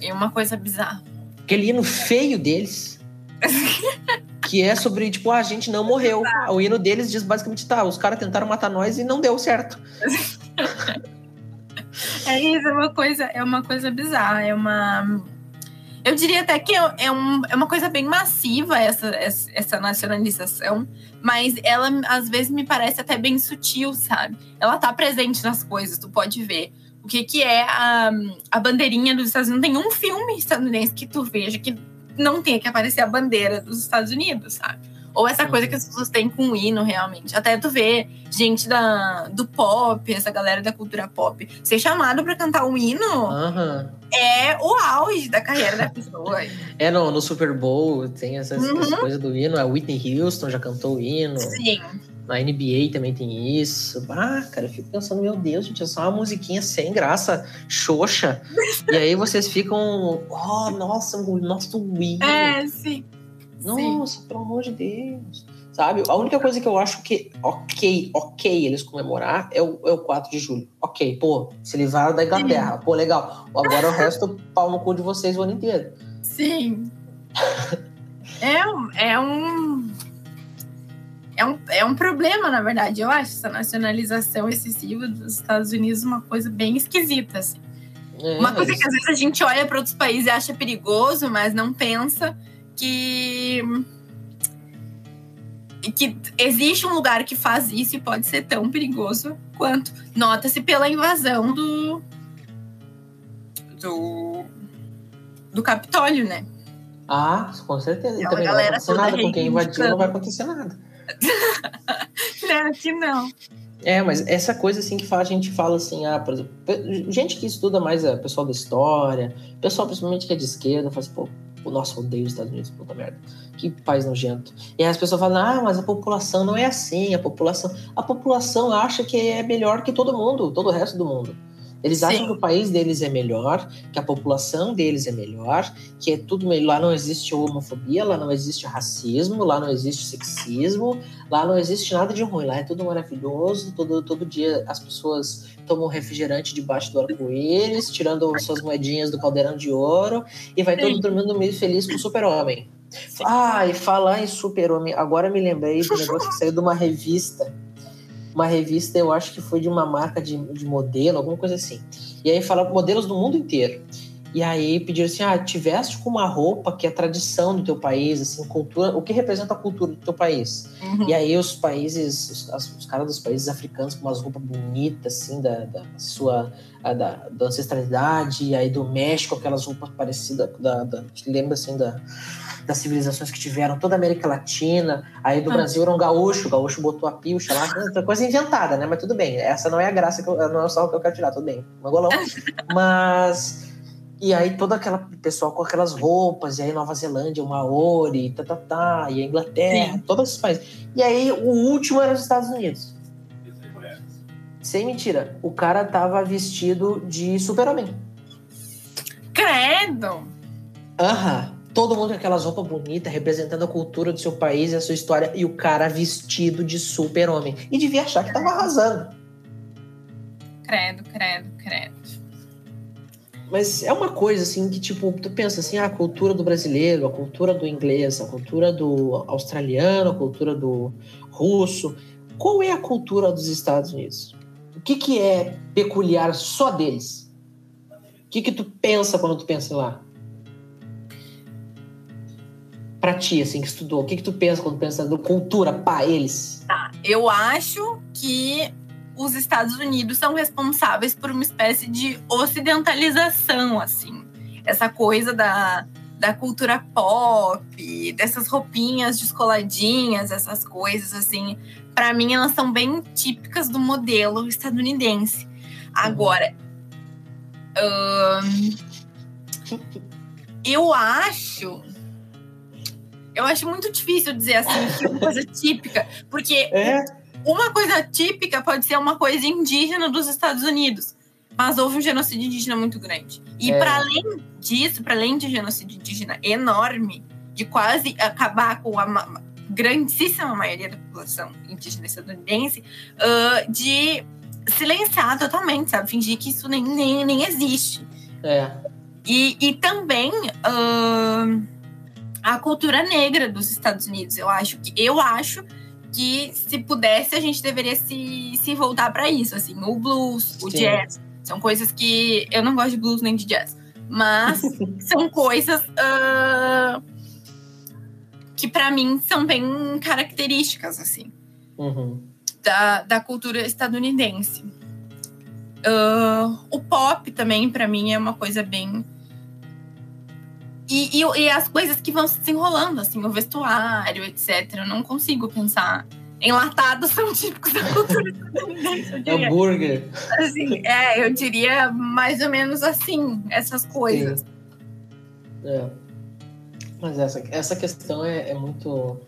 Speaker 3: É uma coisa bizarra.
Speaker 2: Aquele hino feio deles. que é sobre, tipo, ah, a gente não morreu. O hino deles diz basicamente, tá, os caras tentaram matar nós e não deu certo.
Speaker 3: é isso, é uma coisa, é uma coisa bizarra, é uma. Eu diria até que é, um, é uma coisa bem massiva essa, essa nacionalização, mas ela às vezes me parece até bem sutil, sabe? Ela tá presente nas coisas, tu pode ver. O que, que é a, a bandeirinha dos Estados Unidos? Não tem um filme estadunidense que tu veja que não tenha que aparecer a bandeira dos Estados Unidos, sabe? Ou essa coisa que as pessoas têm com o hino, realmente. Até tu vê gente da, do pop, essa galera da cultura pop, ser chamado para cantar um hino
Speaker 2: uhum.
Speaker 3: é o auge da carreira da pessoa.
Speaker 2: É, no, no Super Bowl tem essas, uhum. essas coisas do hino. A Whitney Houston já cantou o hino.
Speaker 3: Sim.
Speaker 2: Na NBA também tem isso. Ah, cara, eu fico pensando, meu Deus, gente, é só uma musiquinha sem graça, xoxa. e aí vocês ficam, oh, nossa, nosso hino.
Speaker 3: É, sim.
Speaker 2: Nossa, Sim. pelo amor de Deus. Sabe? A única coisa que eu acho que ok, ok eles comemorar é o, é o 4 de julho. Ok, pô, se livraram da Inglaterra. Sim. Pô, legal. Agora o resto, pau no cu de vocês o ano inteiro.
Speaker 3: Sim. é, um, é um. É um, é um problema, na verdade, eu acho, essa nacionalização excessiva dos Estados Unidos, uma coisa bem esquisita, assim. É, uma coisa que às vezes a gente olha para outros países e acha perigoso, mas não pensa que que existe um lugar que faz isso e pode ser tão perigoso quanto nota-se pela invasão do do do Capitólio, né?
Speaker 2: Ah, com certeza. E também não vai acontecer nada com quem invadiu, não vai acontecer nada.
Speaker 3: não, que não.
Speaker 2: É, mas essa coisa assim que fala, a gente fala assim, ah, por exemplo, gente que estuda mais, a pessoal da história, pessoal principalmente que é de esquerda, fala assim, pô, nossa, odeio os Estados Unidos, puta merda. Que país nojento. E aí as pessoas falam, ah, mas a população não é assim. A população, a população acha que é melhor que todo mundo, todo o resto do mundo. Eles Sim. acham que o país deles é melhor, que a população deles é melhor, que é tudo melhor. Lá não existe homofobia, lá não existe racismo, lá não existe sexismo, lá não existe nada de ruim. Lá é tudo maravilhoso, todo, todo dia as pessoas tomam refrigerante debaixo do arco-íris, tirando suas moedinhas do caldeirão de ouro, e vai Sim. todo dormindo meio feliz com o super-homem. Ah, e falar em super-homem, agora me lembrei de um negócio que saiu de uma revista uma revista, eu acho que foi de uma marca de, de modelo, alguma coisa assim. E aí fala modelos do mundo inteiro. E aí pediram assim: ah, tiveste com uma roupa que é tradição do teu país, assim, cultura, o que representa a cultura do teu país. Uhum. E aí os países, os, os, caras dos países africanos com umas roupas bonitas, assim, da, da sua a, da, da, ancestralidade, e aí do México, aquelas roupas parecidas, da, da, lembra assim, da, das civilizações que tiveram toda a América Latina, aí do ah. Brasil era um gaúcho, o gaúcho botou a pilcha lá, coisa inventada, né? Mas tudo bem, essa não é a graça, que eu, não é só o que eu quero tirar, tudo bem, golão. Mas. E aí todo aquele pessoal com aquelas roupas, e aí Nova Zelândia, o Maori, tá, tá, tá, e a Inglaterra, Sim. todos esses países. E aí o último era os Estados Unidos. Sem mentira, o cara tava vestido de super-homem.
Speaker 3: Credo!
Speaker 2: Aham todo mundo com aquelas roupas bonitas, representando a cultura do seu país e a sua história, e o cara vestido de super-homem. E devia achar que tava arrasando.
Speaker 3: Credo, credo, credo.
Speaker 2: Mas é uma coisa assim que, tipo, tu pensa assim, ah, a cultura do brasileiro, a cultura do inglês, a cultura do australiano, a cultura do russo. Qual é a cultura dos Estados Unidos? O que, que é peculiar só deles? O que, que tu pensa quando tu pensa lá? Para ti, assim, que estudou? O que, que tu pensa quando pensa no cultura, pá, eles?
Speaker 3: Tá, eu acho que os Estados Unidos são responsáveis por uma espécie de ocidentalização, assim. Essa coisa da, da cultura pop, dessas roupinhas descoladinhas, essas coisas, assim. Para mim, elas são bem típicas do modelo estadunidense. Agora, hum, eu acho Eu acho muito difícil dizer assim que é uma coisa típica, porque
Speaker 2: É,
Speaker 3: uma coisa típica pode ser uma coisa indígena dos Estados Unidos, mas houve um genocídio indígena muito grande. E
Speaker 2: É.
Speaker 3: para além disso, para além de genocídio indígena enorme, de quase acabar com a ma- grandíssima maioria da população indígena estadunidense, ah, de silenciar totalmente, sabe? Fingir que isso nem, nem, nem existe.
Speaker 2: é.
Speaker 3: E, e também ahn, a cultura negra dos Estados Unidos. Eu acho que eu acho que se pudesse a gente deveria se, se voltar para isso, assim, o blues, o
Speaker 2: Sim.
Speaker 3: jazz, são coisas que eu não gosto de blues nem de jazz, mas são coisas ah, que para mim são bem características assim
Speaker 2: Uhum.
Speaker 3: da, da cultura estadunidense. Ah, o pop também, pra mim, é uma coisa bem. E, e, e as coisas que vão se desenrolando, assim, o vestuário, etc. Eu não consigo pensar. Enlatados são típicos da cultura.
Speaker 2: Hambúrguer.
Speaker 3: Assim, é, eu diria mais ou menos assim, essas coisas.
Speaker 2: É. Mas essa, essa questão é, é muito.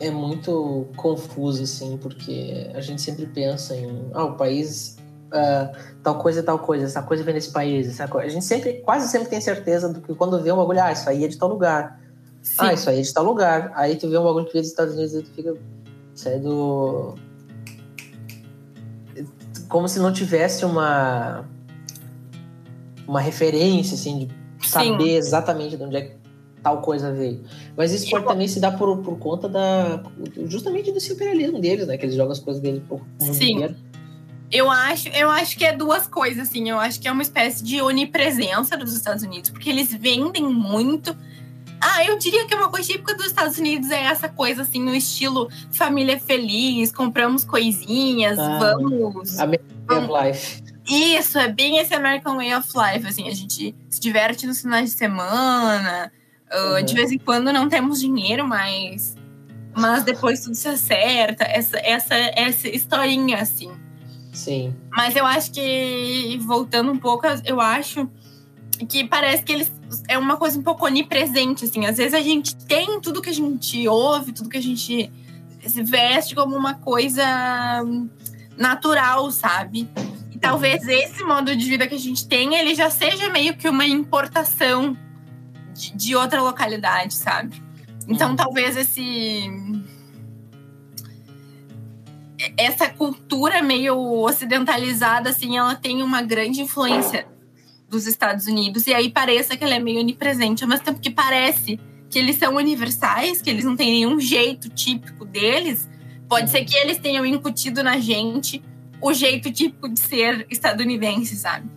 Speaker 2: É muito confusa, assim, porque a gente sempre pensa em. Ah, o país. Ah, tal coisa é tal coisa, essa coisa vem desse país, essa coisa. A gente sempre, quase sempre tem certeza do que quando vê um bagulho, ah, isso aí é de tal lugar.
Speaker 3: Sim.
Speaker 2: Ah, isso aí é de tal lugar. Aí tu vê um bagulho que veio dos Estados Unidos e tu fica. Isso é do. Como se não tivesse uma. Uma referência, assim, de saber exatamente de onde é que tal coisa veio. Mas isso pode
Speaker 3: Eu-
Speaker 2: também se dar por, por conta da. justamente desse imperialismo deles, né? Que eles jogam as coisas deles pro mundo
Speaker 3: Sim.
Speaker 2: inteiro.
Speaker 3: Eu acho, eu acho que é duas coisas, assim. Eu acho que é uma espécie de onipresença dos Estados Unidos, porque eles vendem muito. Ah, eu diria que uma coisa típica dos Estados Unidos é essa coisa, assim, no estilo família feliz, compramos coisinhas,
Speaker 2: Ah,
Speaker 3: vamos.
Speaker 2: A Way of Life.
Speaker 3: Isso, é bem esse American Way of Life, assim, a gente se diverte nos finais de semana, ah,
Speaker 2: Uhum.
Speaker 3: de vez em quando não temos dinheiro, mas, mas depois tudo se acerta, essa, essa, essa historinha, assim.
Speaker 2: Sim.
Speaker 3: Mas eu acho que, voltando um pouco, eu acho que parece que eles é uma coisa um pouco onipresente, assim. Às vezes a gente tem tudo que a gente ouve, tudo que a gente se veste como uma coisa natural, sabe? E talvez esse modo de vida que a gente tem, ele já seja meio que uma importação de, de outra localidade, sabe? Então talvez esse essa cultura meio ocidentalizada, assim, ela tem uma grande influência dos Estados Unidos. E aí pareça que ela é meio onipresente, ao mesmo tempo que parece que eles são universais, que eles não têm nenhum jeito típico deles. Pode ser que eles tenham incutido na gente o jeito típico de ser estadunidense, sabe?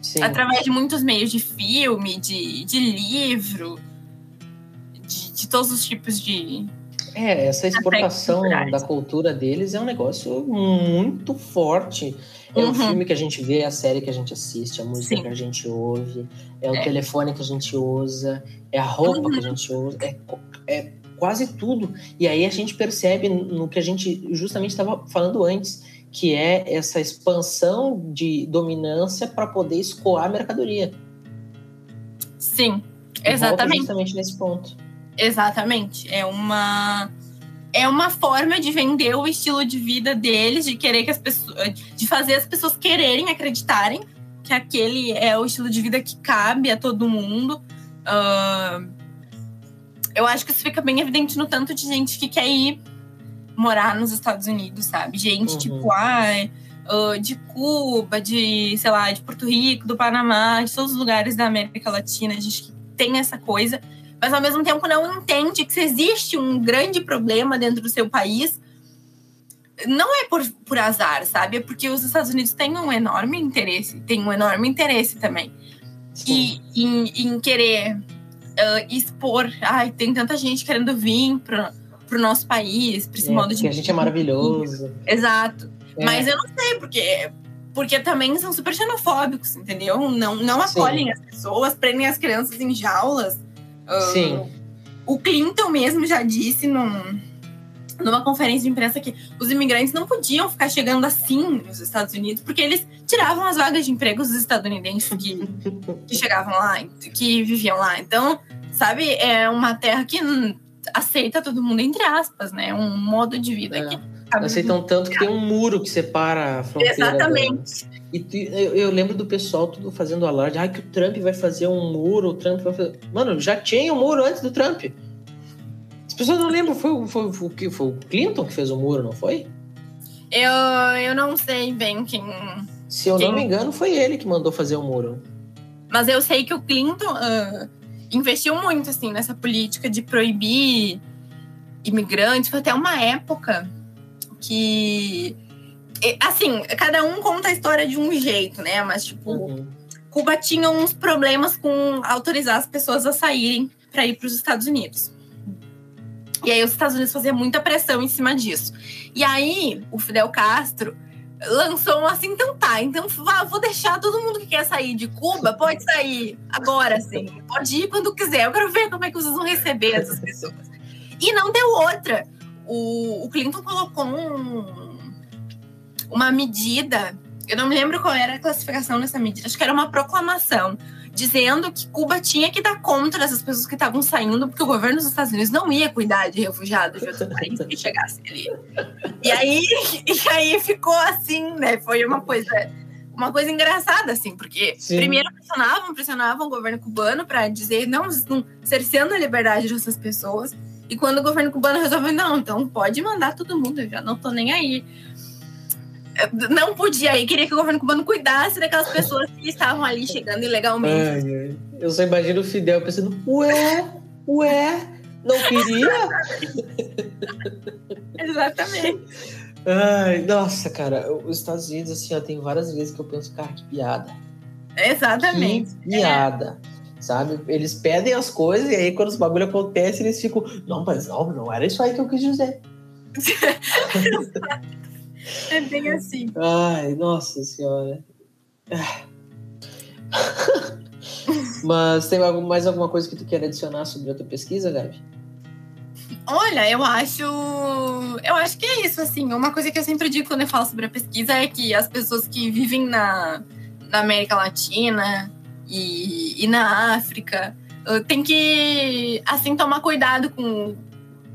Speaker 2: Sim.
Speaker 3: Através de muitos meios de filme, de, de livro, de, de todos os tipos de,
Speaker 2: É, essa exportação da cultura deles é um negócio muito forte. É o
Speaker 3: Uhum.
Speaker 2: filme que a gente vê, a série que a gente assiste, a música
Speaker 3: Sim.
Speaker 2: que a gente ouve, é o
Speaker 3: É.
Speaker 2: telefone que a gente usa, é a roupa
Speaker 3: Uhum.
Speaker 2: que a gente usa, é, é quase tudo. E aí a gente percebe no que a gente justamente estava falando antes, que é essa expansão de dominância para poder escoar a mercadoria.
Speaker 3: Sim,
Speaker 2: volta
Speaker 3: exatamente.
Speaker 2: Justamente nesse ponto.
Speaker 3: Exatamente. É uma é uma forma de vender o estilo de vida deles, de querer que as pessoas, de fazer as pessoas quererem acreditarem que aquele é o estilo de vida que cabe a todo mundo. Ah, eu acho que isso fica bem evidente no tanto de gente que quer ir morar nos Estados Unidos, sabe? Gente
Speaker 2: Uhum.
Speaker 3: tipo, ai, ah, de Cuba, de, sei lá, de Porto Rico, do Panamá, de todos os lugares da América Latina, a gente que tem essa coisa mas ao mesmo tempo não entende que se existe um grande problema dentro do seu país, não é por, por azar, sabe? É porque os Estados Unidos têm um enorme interesse, tem um enorme interesse também.
Speaker 2: Sim.
Speaker 3: E em, em querer ah, expor, ai, tem tanta gente querendo vir para o nosso país, para esse
Speaker 2: É,
Speaker 3: modo de.
Speaker 2: porque a gente é maravilhoso.
Speaker 3: Exato.
Speaker 2: É.
Speaker 3: Mas eu não sei, porque, porque também são super xenofóbicos, entendeu? Não, não
Speaker 2: Sim.
Speaker 3: acolhem as pessoas, prendem as crianças em jaulas.
Speaker 2: Sim.
Speaker 3: O Clinton mesmo já disse num, numa conferência de imprensa que os imigrantes não podiam ficar chegando assim nos Estados Unidos, porque eles tiravam as vagas de emprego dos estadunidenses que, que chegavam lá, que viviam lá. Então, sabe? É uma terra que aceita todo mundo, entre aspas, né? Um modo de vida
Speaker 2: É.
Speaker 3: que.
Speaker 2: Aceitam tanto que tem um muro que separa a fronteira.
Speaker 3: Exatamente.
Speaker 2: E tu- eu, eu lembro do pessoal tudo fazendo alarde. Ai, que o Trump vai fazer um muro, o Trump vai fazer. Mano, já tinha um muro antes do Trump. As pessoas não lembram, foi, o- foi, foi, foi o Clinton que fez o muro, não foi?
Speaker 3: Eu, eu não sei bem quem.
Speaker 2: Se eu não
Speaker 3: Quem?
Speaker 2: me engano, foi ele que mandou fazer o muro.
Speaker 3: Mas eu sei que o Clinton ah, investiu muito assim nessa política de proibir imigrantes. Foi até uma época que. Assim, cada um conta a história de um jeito, né? Mas, tipo,
Speaker 2: Uhum.
Speaker 3: Cuba tinha uns problemas com autorizar as pessoas a saírem para ir para os Estados Unidos. E aí os Estados Unidos faziam muita pressão em cima disso. E aí o Fidel Castro lançou um assim, então tá, então vou deixar todo mundo que quer sair de Cuba, pode sair agora, assim, pode ir quando quiser. Eu quero ver como é que vocês vão receber essas pessoas. E não deu outra. O, o Clinton colocou um- uma medida eu não me lembro qual era a classificação dessa medida, acho que era uma proclamação dizendo que Cuba tinha que dar conta dessas pessoas que estavam saindo, porque o governo dos Estados Unidos não ia cuidar de refugiados de outros países que chegassem ali. E aí, e aí ficou assim, né? Foi uma coisa, uma coisa engraçada, assim, porque
Speaker 2: Sim.
Speaker 3: primeiro pressionavam, pressionavam o governo cubano para dizer, não, estão cerceando a liberdade dessas pessoas. E quando o governo cubano resolveu, não, então pode mandar todo mundo, eu já não tô nem aí não podia ir, queria que o governo cubano cuidasse daquelas pessoas que estavam ali chegando ilegalmente.
Speaker 2: Ai, ai. Eu só imagino o Fidel pensando, ué, ué, não queria?
Speaker 3: Exatamente.
Speaker 2: Ai, nossa, cara, os Estados Unidos, assim, ó, tem várias vezes que eu penso, cara, que piada.
Speaker 3: Exatamente.
Speaker 2: Que piada. Sabe? Eles pedem as coisas e aí quando os bagulho acontecem, eles ficam, não, mas não, não era isso aí que eu quis dizer.
Speaker 3: É bem assim.
Speaker 2: Ai, nossa senhora. Ah. Mas tem mais alguma coisa que tu quer adicionar sobre a tua pesquisa, Gabi?
Speaker 3: Olha, eu acho. Eu acho que é isso, assim. Uma coisa que eu sempre digo quando eu falo sobre a pesquisa é que as pessoas que vivem na, na América Latina e, e na África uh, tem que, assim, tomar cuidado com,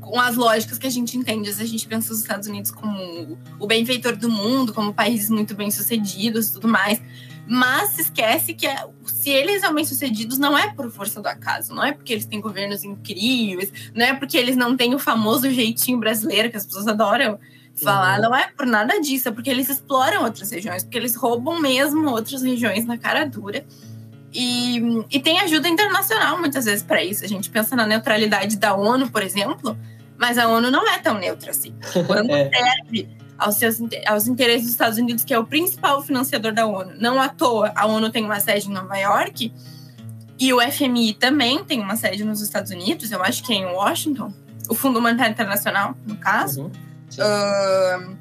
Speaker 3: com as lógicas que a gente entende. Às vezes a gente pensa os Estados Unidos como o benfeitor do mundo, como países muito bem-sucedidos e tudo mais. Mas se esquece que é- se eles são bem-sucedidos, não é por força do acaso, não é porque eles têm governos incríveis, não é porque eles não têm o famoso jeitinho brasileiro que as pessoas adoram falar,
Speaker 2: Uhum.
Speaker 3: não é por nada disso, é porque eles exploram outras regiões, porque eles roubam mesmo outras regiões na cara dura. E, e tem ajuda internacional muitas vezes para isso. A gente pensa na neutralidade da ONU, por exemplo, mas a ONU não é tão neutra assim. Quando
Speaker 2: É.
Speaker 3: serve aos, seus, aos interesses dos Estados Unidos, que é o principal financiador da ONU. Não à toa, a ONU tem uma sede em Nova York e o FMI também tem uma sede nos Estados Unidos, eu acho que é em Washington, o Fundo Monetário Internacional, no caso.
Speaker 2: Uhum.
Speaker 3: Ahn,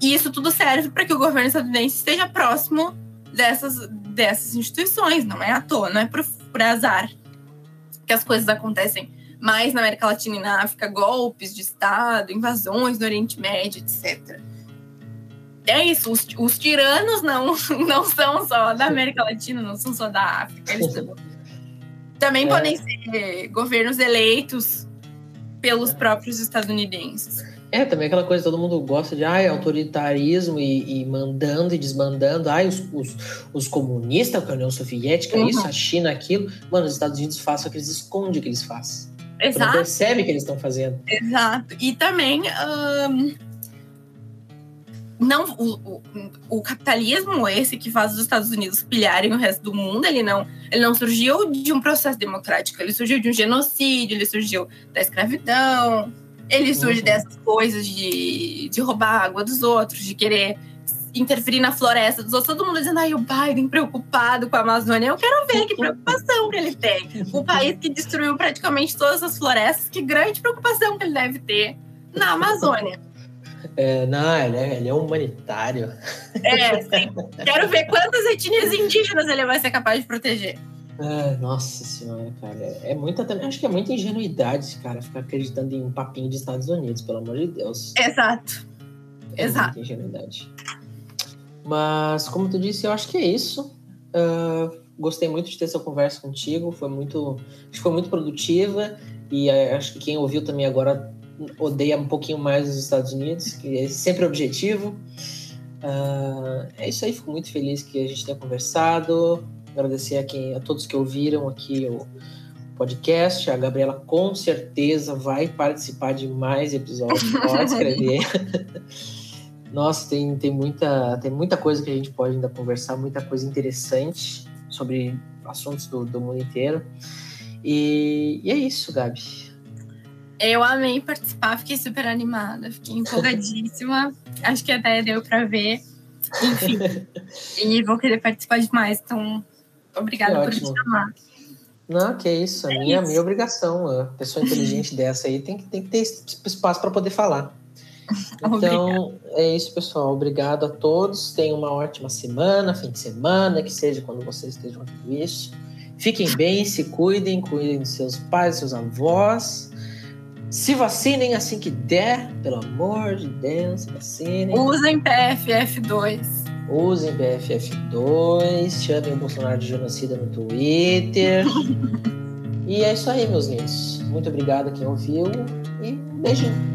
Speaker 3: e isso tudo serve para que o governo estadunidense esteja próximo dessas, dessas instituições, não é à toa, não é por, por azar que as coisas acontecem mais na América Latina e na África, golpes de Estado, invasões no Oriente Médio, etc. É isso, os, os tiranos não, não são só da América Latina, não são só da África. Eles também,
Speaker 2: É.
Speaker 3: podem ser governos eleitos pelos próprios estadunidenses.
Speaker 2: É, também aquela coisa, todo mundo gosta de ai, autoritarismo e, e mandando e desmandando. Ai, os, os, os comunistas, a União Soviética,
Speaker 3: Uhum.
Speaker 2: isso, a China, aquilo. Mano, os Estados Unidos fazem, só que eles escondem o que eles fazem. Tu não
Speaker 3: Exato.
Speaker 2: percebe o que eles estão fazendo.
Speaker 3: Exato. E também não o, o, o capitalismo esse que faz os Estados Unidos pilharem o resto do mundo, ele não, ele não surgiu de um processo democrático, ele surgiu de um genocídio, ele surgiu da escravidão, ele surge
Speaker 2: Uhum.
Speaker 3: dessas coisas de, de roubar a água dos outros, de querer interferir na floresta dos outros, todo mundo dizendo, ai, o Biden preocupado com a Amazônia. Eu quero ver que preocupação que ele tem. O país que destruiu praticamente todas as florestas, que grande preocupação que ele deve ter na Amazônia.
Speaker 2: É, não, ele é, ele é humanitário.
Speaker 3: É, sim. Quero ver quantas etnias indígenas ele vai ser capaz de proteger.
Speaker 2: Ai, nossa senhora, cara. É é muita. Acho que é muita ingenuidade cara ficar acreditando em um papinho dos Estados Unidos, pelo amor de Deus.
Speaker 3: Exato.
Speaker 2: É
Speaker 3: Exato.
Speaker 2: muita ingenuidade. Mas, como tu disse, eu acho que é isso. Ah, gostei muito de ter essa conversa contigo, foi muito, acho que foi muito produtiva e é, acho que quem ouviu também agora odeia um pouquinho mais os Estados Unidos, que é sempre objetivo. Uh, é isso aí, fico muito feliz que a gente tenha conversado. Agradecer a, quem, a todos que ouviram aqui o podcast. A Gabriela com certeza vai participar de mais episódios, pode escrever. Nossa, tem, tem, muita, tem muita coisa que a gente pode ainda conversar, muita coisa interessante sobre assuntos do, do mundo inteiro. E, e é isso, Gabi.
Speaker 3: Eu amei participar, fiquei super animada, fiquei empolgadíssima. Acho que até deu para ver. Enfim. e vou querer participar demais, então obrigada por me chamar.
Speaker 2: Não, que é isso. A é minha, isso. minha obrigação. Pessoa inteligente dessa aí tem que, tem que ter espaço para poder falar. Então, é isso, pessoal. Obrigado a todos. Tenham uma ótima semana, fim de semana, que seja quando vocês estejam ouvindo isso. Fiquem bem, se cuidem, cuidem dos seus pais, seus avós. Se vacinem assim que der, pelo amor de Deus, vacinem.
Speaker 3: Usem PFF2.
Speaker 2: Usem PFF2. Chamem o Bolsonaro de genocida no Twitter. e é isso aí, meus lindos. Muito obrigado a quem ouviu e um beijinho.